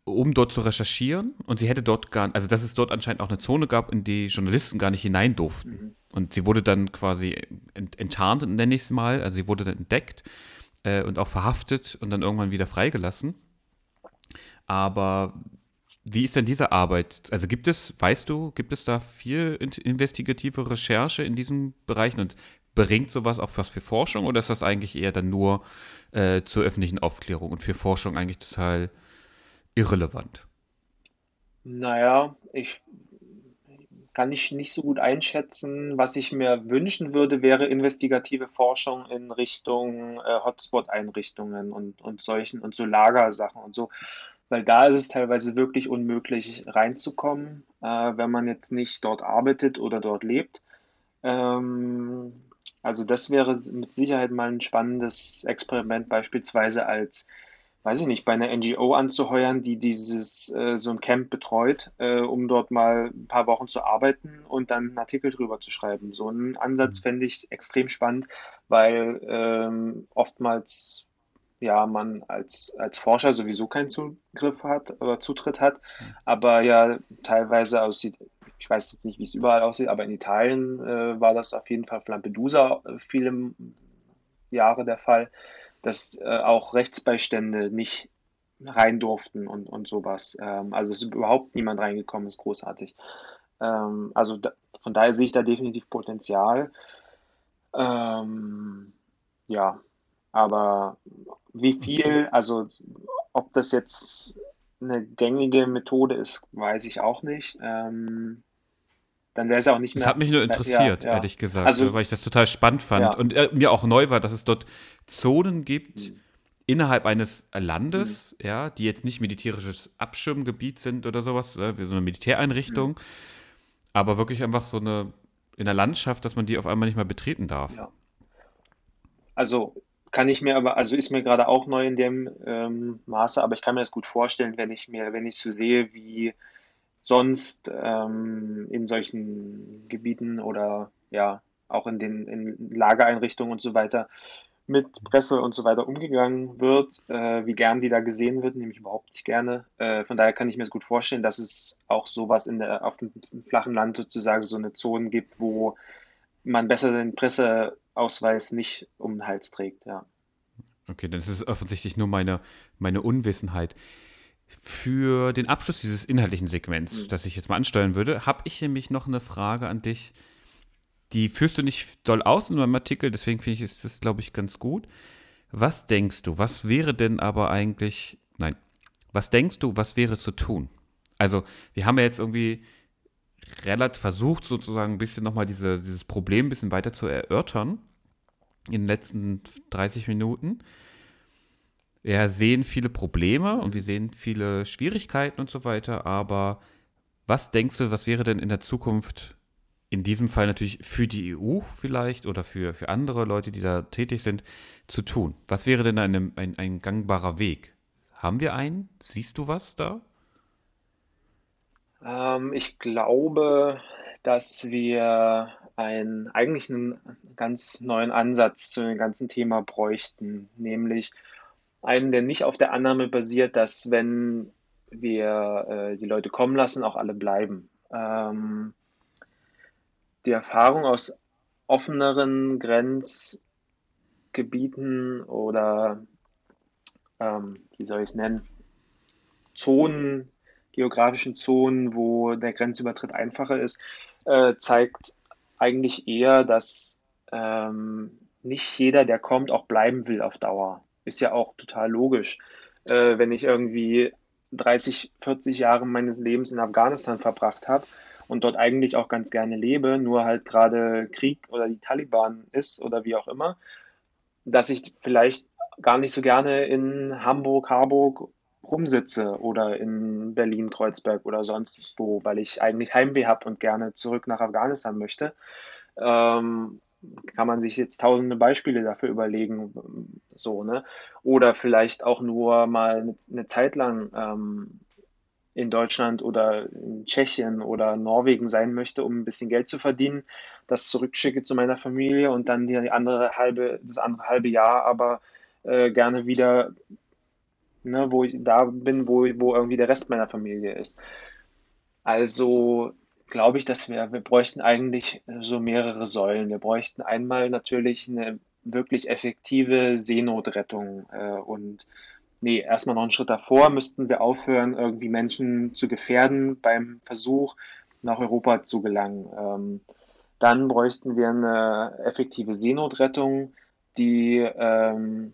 um dort zu recherchieren und sie hätte dort gar, also dass es dort anscheinend auch eine Zone gab, in die Journalisten gar nicht hinein durften. Mhm. Und sie wurde dann quasi ent enttarnt, nenne ich es mal, also sie wurde dann entdeckt äh, und auch verhaftet und dann irgendwann wieder freigelassen. Aber wie ist denn diese Arbeit? Also gibt es, weißt du, gibt es da viel investigative Recherche in diesen Bereichen und bringt sowas auch was für Forschung oder ist das eigentlich eher dann nur äh, zur öffentlichen Aufklärung und für Forschung eigentlich total irrelevant? Naja, ich kann ich nicht so gut einschätzen. Was ich mir wünschen würde, wäre investigative Forschung in Richtung äh, Hotspot-Einrichtungen und, und solchen und so Lagersachen und so. Weil da ist es teilweise wirklich unmöglich reinzukommen, äh, wenn man jetzt nicht dort arbeitet oder dort lebt. Ähm, also das wäre mit Sicherheit mal ein spannendes Experiment, beispielsweise als weiß ich nicht, bei einer NGO anzuheuern, die dieses äh, so ein Camp betreut, äh, um dort mal ein paar Wochen zu arbeiten und dann einen Artikel drüber zu schreiben. So einen Ansatz mhm. fände ich extrem spannend, weil ähm, oftmals ja man als, als Forscher sowieso keinen Zugriff hat oder Zutritt hat, mhm. aber ja teilweise aussieht, ich weiß jetzt nicht, wie es überall aussieht, aber in Italien äh, war das auf jeden Fall auf Lampedusa äh, viele Jahre der Fall dass äh, auch Rechtsbeistände nicht rein durften und, und sowas. Ähm, also es ist überhaupt niemand reingekommen, ist großartig. Ähm, also da, von daher sehe ich da definitiv Potenzial. Ähm, ja, aber wie viel, also ob das jetzt eine gängige Methode ist, weiß ich auch nicht. Ähm, dann wäre es auch nicht mehr. Das hat mich nur interessiert, ja, ja. ehrlich gesagt, also, weil ich das total spannend fand ja. und äh, mir auch neu war, dass es dort Zonen gibt mhm. innerhalb eines Landes, mhm. ja, die jetzt nicht militärisches Abschirmgebiet sind oder sowas, äh, wie so eine Militäreinrichtung, mhm. aber wirklich einfach so eine in der Landschaft, dass man die auf einmal nicht mehr betreten darf. Ja. Also kann ich mir aber, also ist mir gerade auch neu in dem ähm, Maße, aber ich kann mir das gut vorstellen, wenn ich mir, wenn ich so sehe, wie sonst ähm, in solchen Gebieten oder ja auch in den in Lagereinrichtungen und so weiter mit Presse und so weiter umgegangen wird, äh, wie gern die da gesehen wird, nämlich überhaupt nicht gerne. Äh, von daher kann ich mir gut vorstellen, dass es auch sowas in der, auf dem flachen Land sozusagen so eine Zone gibt, wo man besser den Presseausweis nicht um den Hals trägt, ja. Okay, dann ist es offensichtlich nur meine, meine Unwissenheit. Für den Abschluss dieses inhaltlichen Segments, mhm. das ich jetzt mal ansteuern würde, habe ich nämlich noch eine Frage an dich. Die führst du nicht doll aus in meinem Artikel, deswegen finde ich, ist das, glaube ich, ganz gut. Was denkst du, was wäre denn aber eigentlich, nein, was denkst du, was wäre zu tun? Also, wir haben ja jetzt irgendwie relativ versucht, sozusagen ein bisschen nochmal diese, dieses Problem ein bisschen weiter zu erörtern in den letzten 30 Minuten wir sehen viele Probleme und wir sehen viele Schwierigkeiten und so weiter, aber was denkst du, was wäre denn in der Zukunft, in diesem Fall natürlich für die EU vielleicht oder für, für andere Leute, die da tätig sind, zu tun? Was wäre denn ein, ein, ein gangbarer Weg? Haben wir einen? Siehst du was da? Ähm, ich glaube, dass wir einen, eigentlich einen ganz neuen Ansatz zu dem ganzen Thema bräuchten, nämlich einen, der nicht auf der Annahme basiert, dass wenn wir äh, die Leute kommen lassen, auch alle bleiben. Ähm, die Erfahrung aus offeneren Grenzgebieten oder ähm, wie soll ich es nennen, Zonen, geografischen Zonen, wo der Grenzübertritt einfacher ist, äh, zeigt eigentlich eher, dass ähm, nicht jeder, der kommt, auch bleiben will auf Dauer. Ist ja auch total logisch. Äh, wenn ich irgendwie 30, 40 Jahre meines Lebens in Afghanistan verbracht habe und dort eigentlich auch ganz gerne lebe, nur halt gerade Krieg oder die Taliban ist oder wie auch immer, dass ich vielleicht gar nicht so gerne in Hamburg, Harburg rumsitze oder in Berlin, Kreuzberg oder sonst wo, weil ich eigentlich Heimweh habe und gerne zurück nach Afghanistan möchte. Ähm, kann man sich jetzt tausende Beispiele dafür überlegen, so, ne? Oder vielleicht auch nur mal eine, eine Zeit lang ähm, in Deutschland oder in Tschechien oder Norwegen sein möchte, um ein bisschen Geld zu verdienen, das zurückschicke zu meiner Familie und dann die andere halbe, das andere halbe Jahr aber äh, gerne wieder, ne, wo ich da bin, wo, wo irgendwie der Rest meiner Familie ist. Also glaube ich, dass wir, wir bräuchten eigentlich so mehrere Säulen. Wir bräuchten einmal natürlich eine wirklich effektive Seenotrettung äh, und nee, erstmal noch einen Schritt davor müssten wir aufhören, irgendwie Menschen zu gefährden beim Versuch, nach Europa zu gelangen. Ähm, dann bräuchten wir eine effektive Seenotrettung, die ähm,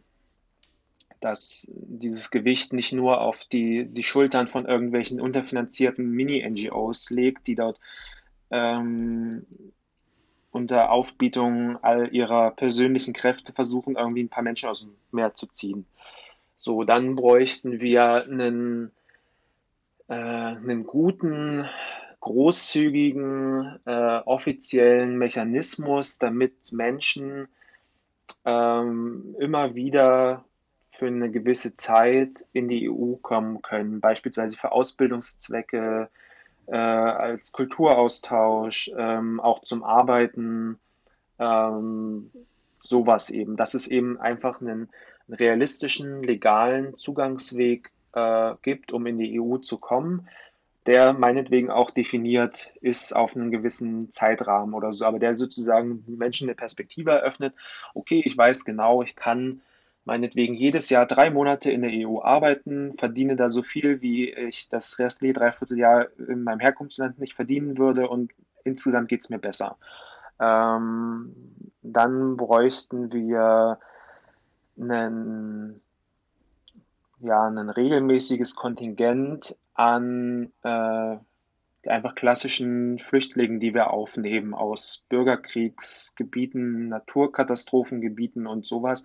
dass dieses Gewicht nicht nur auf die, die Schultern von irgendwelchen unterfinanzierten Mini-NGOs legt, die dort ähm, unter Aufbietung all ihrer persönlichen Kräfte versuchen, irgendwie ein paar Menschen aus dem Meer zu ziehen. So, dann bräuchten wir einen, äh, einen guten, großzügigen, äh, offiziellen Mechanismus, damit Menschen ähm, immer wieder für eine gewisse Zeit in die EU kommen können, beispielsweise für Ausbildungszwecke, äh, als Kulturaustausch, ähm, auch zum Arbeiten, ähm, sowas eben. Dass es eben einfach einen, realistischen, legalen Zugangsweg äh, gibt, um in die EU zu kommen, der meinetwegen auch definiert ist auf einen gewissen Zeitrahmen oder so, aber der sozusagen Menschen eine Perspektive eröffnet, okay, ich weiß genau, ich kann meinetwegen jedes Jahr drei Monate in der EU arbeiten, verdiene da so viel, wie ich das restliche Dreivierteljahr in meinem Herkunftsland nicht verdienen würde und insgesamt geht es mir besser. Ähm, dann bräuchten wir einen, ja, ein regelmäßiges Kontingent an äh, einfach klassischen Flüchtlingen, die wir aufnehmen aus Bürgerkriegsgebieten, Naturkatastrophengebieten und sowas,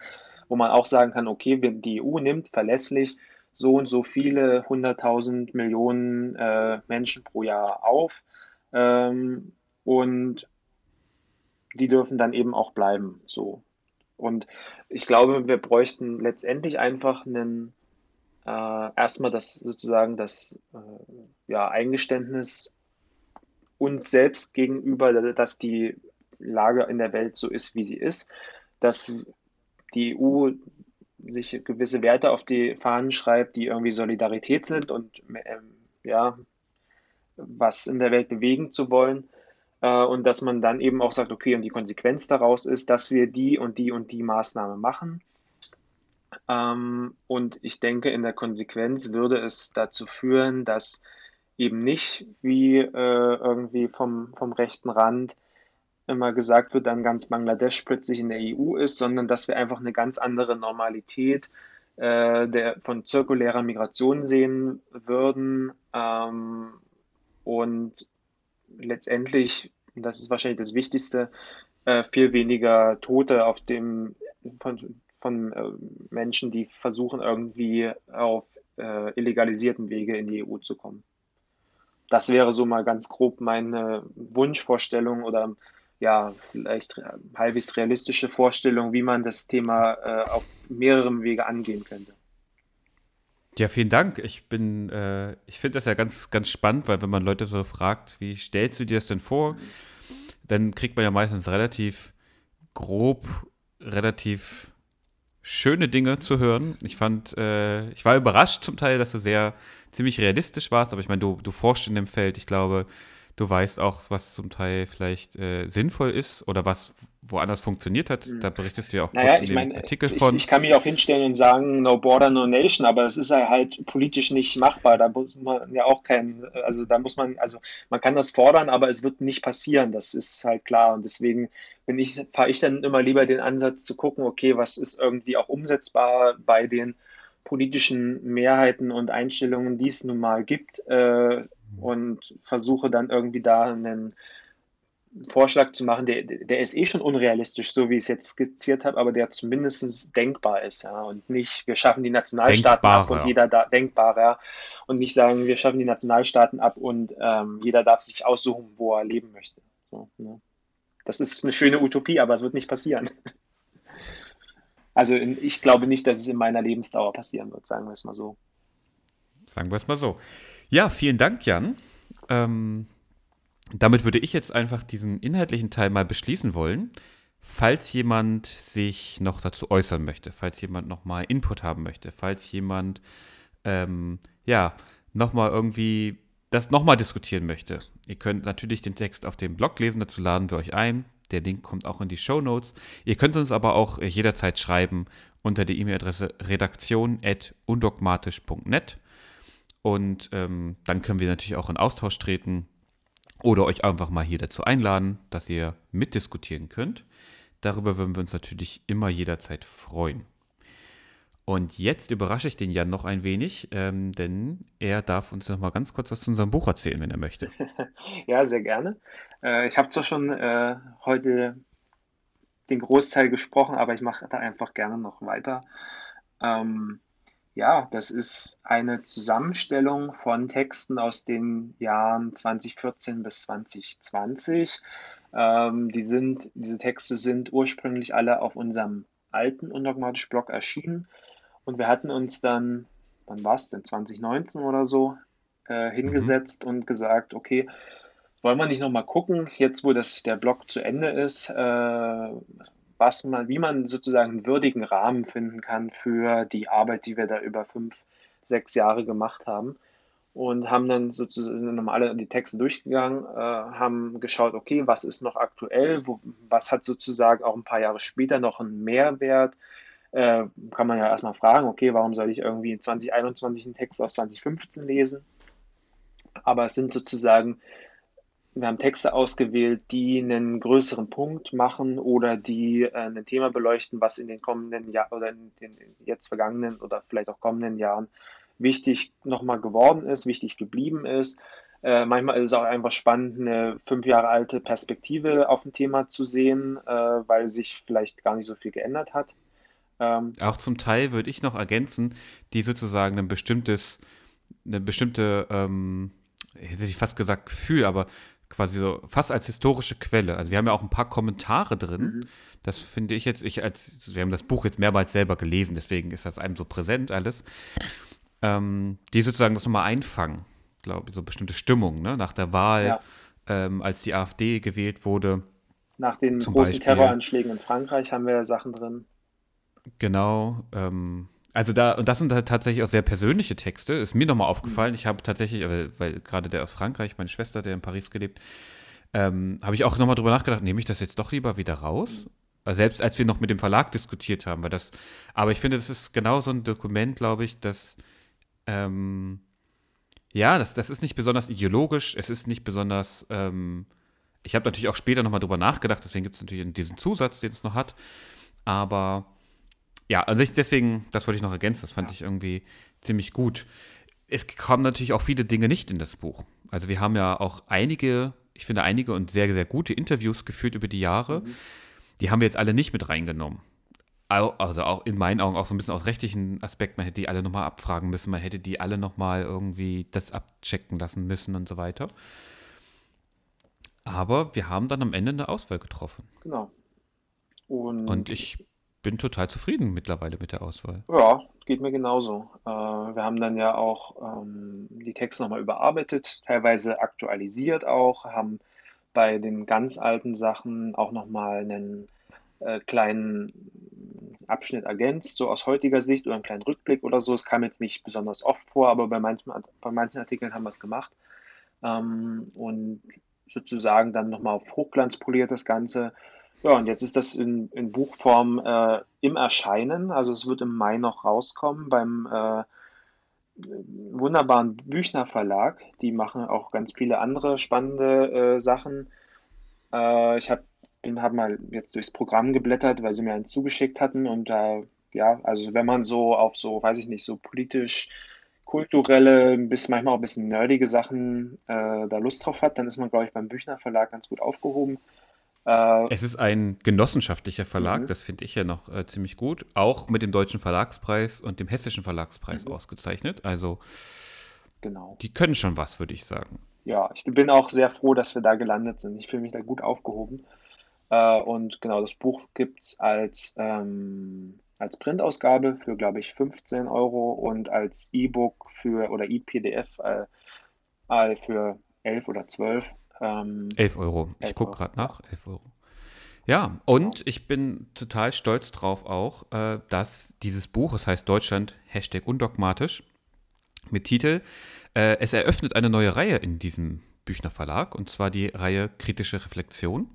wo man auch sagen kann, okay, die EU nimmt verlässlich so und so viele hunderttausend Millionen äh, Menschen pro Jahr auf ähm, und die dürfen dann eben auch bleiben. So. Und ich glaube, wir bräuchten letztendlich einfach einen äh, erstmal das sozusagen das äh, ja, Eingeständnis uns selbst gegenüber, dass die Lage in der Welt so ist, wie sie ist, dass die EU sich gewisse Werte auf die Fahnen schreibt, die irgendwie Solidarität sind und ähm, ja, was in der Welt bewegen zu wollen. Äh, und dass man dann eben auch sagt, okay, und die Konsequenz daraus ist, dass wir die und die und die Maßnahme machen. Ähm, und ich denke, in der Konsequenz würde es dazu führen, dass eben nicht wie äh, irgendwie vom, vom rechten Rand immer gesagt wird, dann ganz Bangladesch plötzlich in der EU ist, sondern dass wir einfach eine ganz andere Normalität äh, der, von zirkulärer Migration sehen würden ähm, und letztendlich, das ist wahrscheinlich das Wichtigste, äh, viel weniger Tote auf dem von, von äh, Menschen, die versuchen irgendwie auf äh, illegalisierten Wege in die EU zu kommen. Das wäre so mal ganz grob meine Wunschvorstellung oder ja, vielleicht halbwegs realistische Vorstellung, wie man das Thema äh, auf mehreren Wege angehen könnte. Ja, vielen Dank. Ich bin, äh, ich finde das ja ganz, ganz spannend, weil wenn man Leute so fragt, wie stellst du dir das denn vor, dann kriegt man ja meistens relativ grob, relativ schöne Dinge zu hören. Ich fand, äh, ich war überrascht zum Teil, dass du sehr ziemlich realistisch warst, aber ich meine, du, du forschst in dem Feld. Ich glaube, Du weißt auch, was zum Teil vielleicht äh, sinnvoll ist oder was woanders funktioniert hat. Hm. Da berichtest du ja auch naja, in dem mein, Artikel ich, von. Ich kann mich auch hinstellen und sagen, no border, no nation, aber es ist halt politisch nicht machbar. Da muss man ja auch kein, also da muss man, also man kann das fordern, aber es wird nicht passieren. Das ist halt klar. Und deswegen bin ich, fahre ich dann immer lieber den Ansatz zu gucken, okay, was ist irgendwie auch umsetzbar bei den politischen Mehrheiten und Einstellungen, die es nun mal gibt, äh, und versuche dann irgendwie da einen Vorschlag zu machen, der, der ist eh schon unrealistisch, so wie ich es jetzt skizziert habe, aber der zumindest denkbar ist, ja, und nicht, wir schaffen die Nationalstaaten Denkbare. ab und jeder da denkbar, ja, und nicht sagen, wir schaffen die Nationalstaaten ab und ähm, jeder darf sich aussuchen, wo er leben möchte. So, ne? Das ist eine schöne Utopie, aber es wird nicht passieren. (laughs) Also in, ich glaube nicht, dass es in meiner Lebensdauer passieren wird, sagen wir es mal so. Sagen wir es mal so. Ja, vielen Dank, Jan. Ähm, damit würde ich jetzt einfach diesen inhaltlichen Teil mal beschließen wollen. Falls jemand sich noch dazu äußern möchte, falls jemand nochmal Input haben möchte, falls jemand ähm, ja nochmal irgendwie das nochmal diskutieren möchte, ihr könnt natürlich den Text auf dem Blog lesen, dazu laden wir euch ein. Der Link kommt auch in die Show Notes. Ihr könnt uns aber auch jederzeit schreiben unter der E-Mail-Adresse redaktion.undogmatisch.net. Und ähm, dann können wir natürlich auch in Austausch treten oder euch einfach mal hier dazu einladen, dass ihr mitdiskutieren könnt. Darüber würden wir uns natürlich immer jederzeit freuen. Und jetzt überrasche ich den Jan noch ein wenig, ähm, denn er darf uns noch mal ganz kurz was zu unserem Buch erzählen, wenn er möchte. (laughs) ja, sehr gerne. Äh, ich habe zwar schon äh, heute den Großteil gesprochen, aber ich mache da einfach gerne noch weiter. Ähm, ja, das ist eine Zusammenstellung von Texten aus den Jahren 2014 bis 2020. Ähm, die sind, diese Texte sind ursprünglich alle auf unserem alten Undogmatisch Blog erschienen. Und wir hatten uns dann, wann war es denn, 2019 oder so, äh, hingesetzt mhm. und gesagt, okay, wollen wir nicht nochmal gucken, jetzt wo das, der Blog zu Ende ist, äh, was man, wie man sozusagen einen würdigen Rahmen finden kann für die Arbeit, die wir da über fünf, sechs Jahre gemacht haben. Und haben dann sozusagen sind dann alle die Texte durchgegangen, äh, haben geschaut, okay, was ist noch aktuell, wo, was hat sozusagen auch ein paar Jahre später noch einen Mehrwert. Äh, kann man ja erstmal fragen, okay, warum soll ich irgendwie in 2021 einen Text aus 2015 lesen? Aber es sind sozusagen wir haben Texte ausgewählt, die einen größeren Punkt machen oder die äh, ein Thema beleuchten, was in den kommenden Jahren oder in den jetzt vergangenen oder vielleicht auch kommenden Jahren wichtig nochmal geworden ist, wichtig geblieben ist. Äh, manchmal ist es auch einfach spannend, eine fünf Jahre alte Perspektive auf ein Thema zu sehen, äh, weil sich vielleicht gar nicht so viel geändert hat. Ähm, auch zum Teil würde ich noch ergänzen, die sozusagen ein bestimmtes, eine bestimmte, ähm, hätte ich fast gesagt Gefühl, aber quasi so fast als historische Quelle. Also wir haben ja auch ein paar Kommentare drin. Mhm. Das finde ich jetzt, ich als, wir haben das Buch jetzt mehrmals selber gelesen, deswegen ist das einem so präsent alles. Ähm, die sozusagen das nochmal einfangen, glaube ich, so bestimmte Stimmung, ne? Nach der Wahl, ja. ähm, als die AfD gewählt wurde. Nach den großen Beispiel. Terroranschlägen in Frankreich haben wir ja Sachen drin. Genau, ähm, also da, und das sind halt tatsächlich auch sehr persönliche Texte, ist mir nochmal aufgefallen. Ich habe tatsächlich, weil gerade der aus Frankreich, meine Schwester, der in Paris gelebt, ähm, habe ich auch nochmal drüber nachgedacht, nehme ich das jetzt doch lieber wieder raus? Also selbst als wir noch mit dem Verlag diskutiert haben, weil das, aber ich finde, das ist genau so ein Dokument, glaube ich, das, ähm, ja, das, das ist nicht besonders ideologisch, es ist nicht besonders, ähm, ich habe natürlich auch später nochmal drüber nachgedacht, deswegen gibt es natürlich diesen Zusatz, den es noch hat, aber ja, also ich deswegen, das wollte ich noch ergänzen, das fand ja. ich irgendwie ziemlich gut. Es kamen natürlich auch viele Dinge nicht in das Buch. Also wir haben ja auch einige, ich finde einige und sehr, sehr gute Interviews geführt über die Jahre. Mhm. Die haben wir jetzt alle nicht mit reingenommen. Also auch in meinen Augen auch so ein bisschen aus rechtlichen Aspekten, man hätte die alle nochmal abfragen müssen, man hätte die alle nochmal irgendwie das abchecken lassen müssen und so weiter. Aber wir haben dann am Ende eine Auswahl getroffen. Genau. Und, und ich bin total zufrieden mittlerweile mit der Auswahl. Ja, geht mir genauso. Äh, wir haben dann ja auch ähm, die Texte nochmal überarbeitet, teilweise aktualisiert auch, haben bei den ganz alten Sachen auch nochmal einen äh, kleinen Abschnitt ergänzt, so aus heutiger Sicht oder einen kleinen Rückblick oder so. Es kam jetzt nicht besonders oft vor, aber bei manchen, bei manchen Artikeln haben wir es gemacht. Ähm, und sozusagen dann nochmal auf Hochglanz poliert das Ganze. Ja, und jetzt ist das in, in Buchform äh, im Erscheinen. Also es wird im Mai noch rauskommen beim äh, wunderbaren Büchner Verlag. Die machen auch ganz viele andere spannende äh, Sachen. Äh, ich habe hab mal jetzt durchs Programm geblättert, weil sie mir einen zugeschickt hatten und da, ja, also wenn man so auf so, weiß ich nicht, so politisch kulturelle, bis manchmal auch ein bisschen nerdige Sachen äh, da Lust drauf hat, dann ist man, glaube ich, beim Büchner Verlag ganz gut aufgehoben. Äh, es ist ein genossenschaftlicher Verlag, mhm. das finde ich ja noch äh, ziemlich gut. Auch mit dem Deutschen Verlagspreis und dem Hessischen Verlagspreis mhm. ausgezeichnet. Also, genau. die können schon was, würde ich sagen. Ja, ich bin auch sehr froh, dass wir da gelandet sind. Ich fühle mich da gut aufgehoben. Äh, und genau, das Buch gibt es als, ähm, als Printausgabe für, glaube ich, 15 Euro und als E-Book für oder E-PDF äh, äh für 11 oder 12 ähm, 11 Euro. Ich gucke gerade nach. 11 Euro. Ja, und ich bin total stolz drauf auch, äh, dass dieses Buch, es heißt Deutschland, Hashtag undogmatisch, mit Titel, äh, es eröffnet eine neue Reihe in diesem Büchner Verlag, und zwar die Reihe Kritische Reflexion.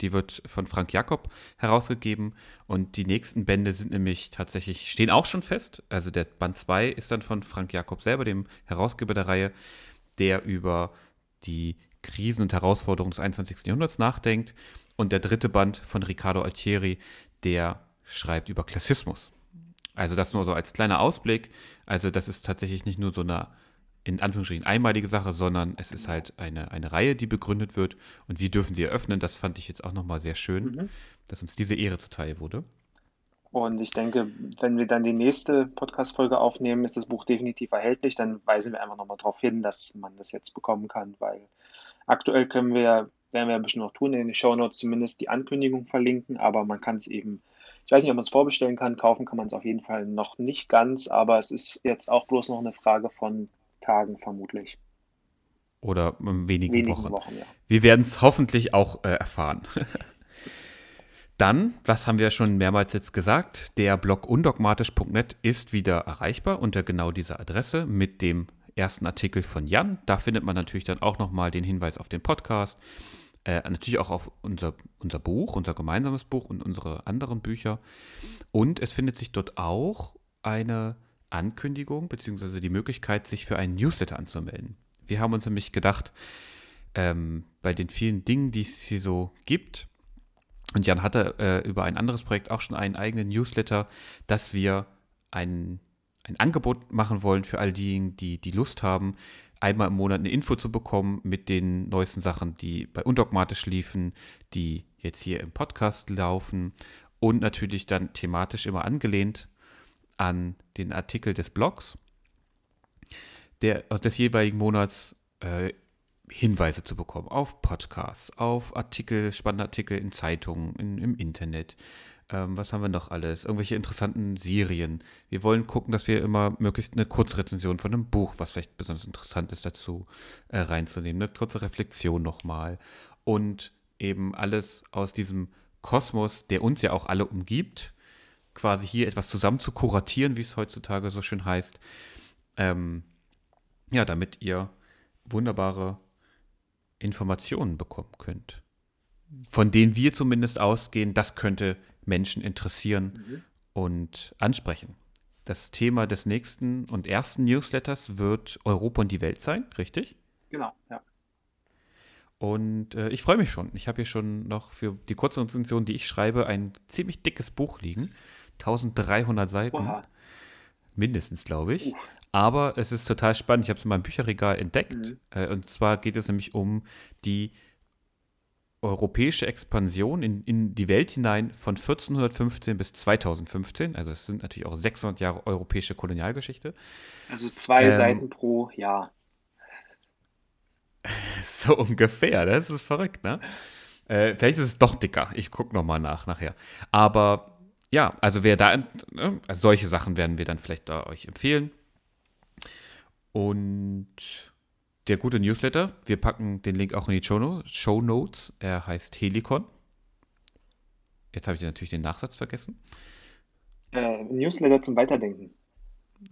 Die wird von Frank Jakob herausgegeben und die nächsten Bände sind nämlich tatsächlich, stehen auch schon fest. Also der Band 2 ist dann von Frank Jakob selber, dem Herausgeber der Reihe, der über die Krisen und Herausforderungen des 21. Jahrhunderts nachdenkt. Und der dritte Band von Riccardo Altieri, der schreibt über Klassismus. Also das nur so als kleiner Ausblick. Also das ist tatsächlich nicht nur so eine in Anführungsstrichen einmalige Sache, sondern es ist halt eine, eine Reihe, die begründet wird. Und wie dürfen sie eröffnen? Das fand ich jetzt auch nochmal sehr schön, mhm. dass uns diese Ehre zuteil wurde. Und ich denke, wenn wir dann die nächste Podcast-Folge aufnehmen, ist das Buch definitiv erhältlich. Dann weisen wir einfach nochmal darauf hin, dass man das jetzt bekommen kann, weil Aktuell können wir, werden wir bestimmt noch tun, in den Show Notes zumindest die Ankündigung verlinken, aber man kann es eben, ich weiß nicht, ob man es vorbestellen kann, kaufen kann man es auf jeden Fall noch nicht ganz, aber es ist jetzt auch bloß noch eine Frage von Tagen vermutlich. Oder wenigen, wenigen Wochen. Wochen ja. Wir werden es hoffentlich auch äh, erfahren. (laughs) Dann, was haben wir schon mehrmals jetzt gesagt, der Blog undogmatisch.net ist wieder erreichbar unter genau dieser Adresse mit dem ersten Artikel von Jan. Da findet man natürlich dann auch nochmal den Hinweis auf den Podcast. Äh, natürlich auch auf unser, unser Buch, unser gemeinsames Buch und unsere anderen Bücher. Und es findet sich dort auch eine Ankündigung bzw. die Möglichkeit, sich für einen Newsletter anzumelden. Wir haben uns nämlich gedacht, ähm, bei den vielen Dingen, die es hier so gibt, und Jan hatte äh, über ein anderes Projekt auch schon einen eigenen Newsletter, dass wir einen ein Angebot machen wollen für all diejenigen, die die Lust haben, einmal im Monat eine Info zu bekommen mit den neuesten Sachen, die bei Undogmatisch liefen, die jetzt hier im Podcast laufen und natürlich dann thematisch immer angelehnt an den Artikel des Blogs der, des jeweiligen Monats äh, Hinweise zu bekommen auf Podcasts, auf Artikel, spannende Artikel in Zeitungen, in, im Internet, ähm, was haben wir noch alles? Irgendwelche interessanten Serien. Wir wollen gucken, dass wir immer möglichst eine Kurzrezension von einem Buch, was vielleicht besonders interessant ist, dazu äh, reinzunehmen. Eine kurze Reflexion nochmal. Und eben alles aus diesem Kosmos, der uns ja auch alle umgibt, quasi hier etwas zusammen zu kuratieren, wie es heutzutage so schön heißt. Ähm, ja, damit ihr wunderbare Informationen bekommen könnt. Von denen wir zumindest ausgehen, das könnte Menschen interessieren mhm. und ansprechen. Das Thema des nächsten und ersten Newsletters wird Europa und die Welt sein, richtig? Genau, ja. Und äh, ich freue mich schon. Ich habe hier schon noch für die kurze die ich schreibe, ein ziemlich dickes Buch liegen. 1300 Seiten. Oha. Mindestens, glaube ich. Aber es ist total spannend. Ich habe es in meinem Bücherregal entdeckt. Mhm. Äh, und zwar geht es nämlich um die europäische Expansion in, in die Welt hinein von 1415 bis 2015. Also es sind natürlich auch 600 Jahre europäische Kolonialgeschichte. Also zwei ähm, Seiten pro Jahr. (laughs) So ungefähr, das ist verrückt, ne? Äh, vielleicht ist es doch dicker. Ich gucke nochmal nach nachher. Aber ja, also wer da, ne, also solche Sachen werden wir dann vielleicht da euch empfehlen. Und der gute Newsletter. Wir packen den Link auch in die Show Notes. Er heißt Helikon. Jetzt habe ich natürlich den Nachsatz vergessen. Äh, Newsletter zum Weiterdenken.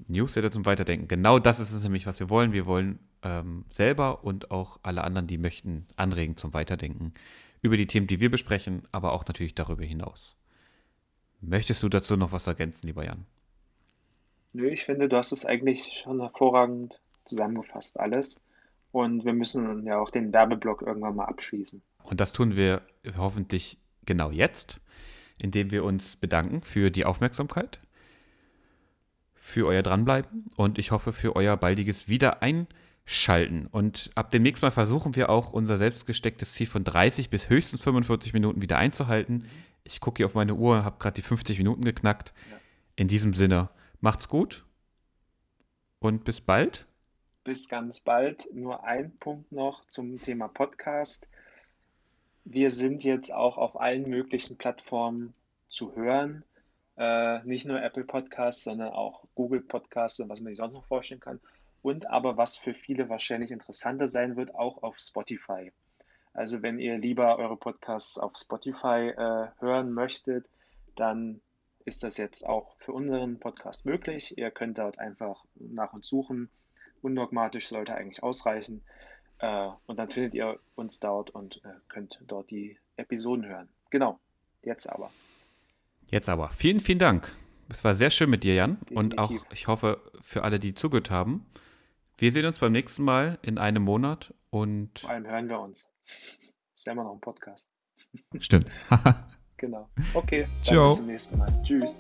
Newsletter zum Weiterdenken. Genau das ist es nämlich, was wir wollen. Wir wollen ähm, selber und auch alle anderen, die möchten, anregen zum Weiterdenken über die Themen, die wir besprechen, aber auch natürlich darüber hinaus. Möchtest du dazu noch was ergänzen, lieber Jan? Nö, ich finde, du hast es eigentlich schon hervorragend zusammengefasst, alles. Und wir müssen ja auch den Werbeblock irgendwann mal abschließen. Und das tun wir hoffentlich genau jetzt, indem wir uns bedanken für die Aufmerksamkeit, für euer Dranbleiben und ich hoffe für euer baldiges Wiedereinschalten. Und ab demnächst Mal versuchen wir auch unser selbstgestecktes Ziel von 30 bis höchstens 45 Minuten wieder einzuhalten. Ich gucke hier auf meine Uhr, habe gerade die 50 Minuten geknackt. Ja. In diesem Sinne, macht's gut und bis bald. Bis ganz bald. Nur ein Punkt noch zum Thema Podcast. Wir sind jetzt auch auf allen möglichen Plattformen zu hören. Äh, nicht nur Apple Podcasts, sondern auch Google Podcasts und was man sich sonst noch vorstellen kann. Und aber was für viele wahrscheinlich interessanter sein wird, auch auf Spotify. Also wenn ihr lieber eure Podcasts auf Spotify äh, hören möchtet, dann ist das jetzt auch für unseren Podcast möglich. Ihr könnt dort einfach nach uns suchen. Undogmatisch sollte eigentlich ausreichen. Äh, und dann findet ihr uns dort und äh, könnt dort die Episoden hören. Genau, jetzt aber. Jetzt aber. Vielen, vielen Dank. Es war sehr schön mit dir, Jan. Definitiv. Und auch, ich hoffe, für alle, die zugehört haben. Wir sehen uns beim nächsten Mal in einem Monat und. Vor allem hören wir uns. (laughs) Ist ja immer noch ein Podcast. Stimmt. (laughs) genau. Okay, Ciao. bis zum nächsten Mal. Tschüss.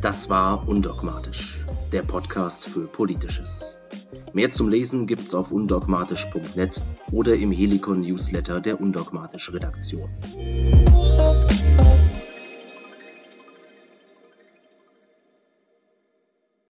Das war Undogmatisch, der Podcast für Politisches. Mehr zum Lesen gibt's auf undogmatisch.net oder im Helikon Newsletter der Undogmatisch Redaktion.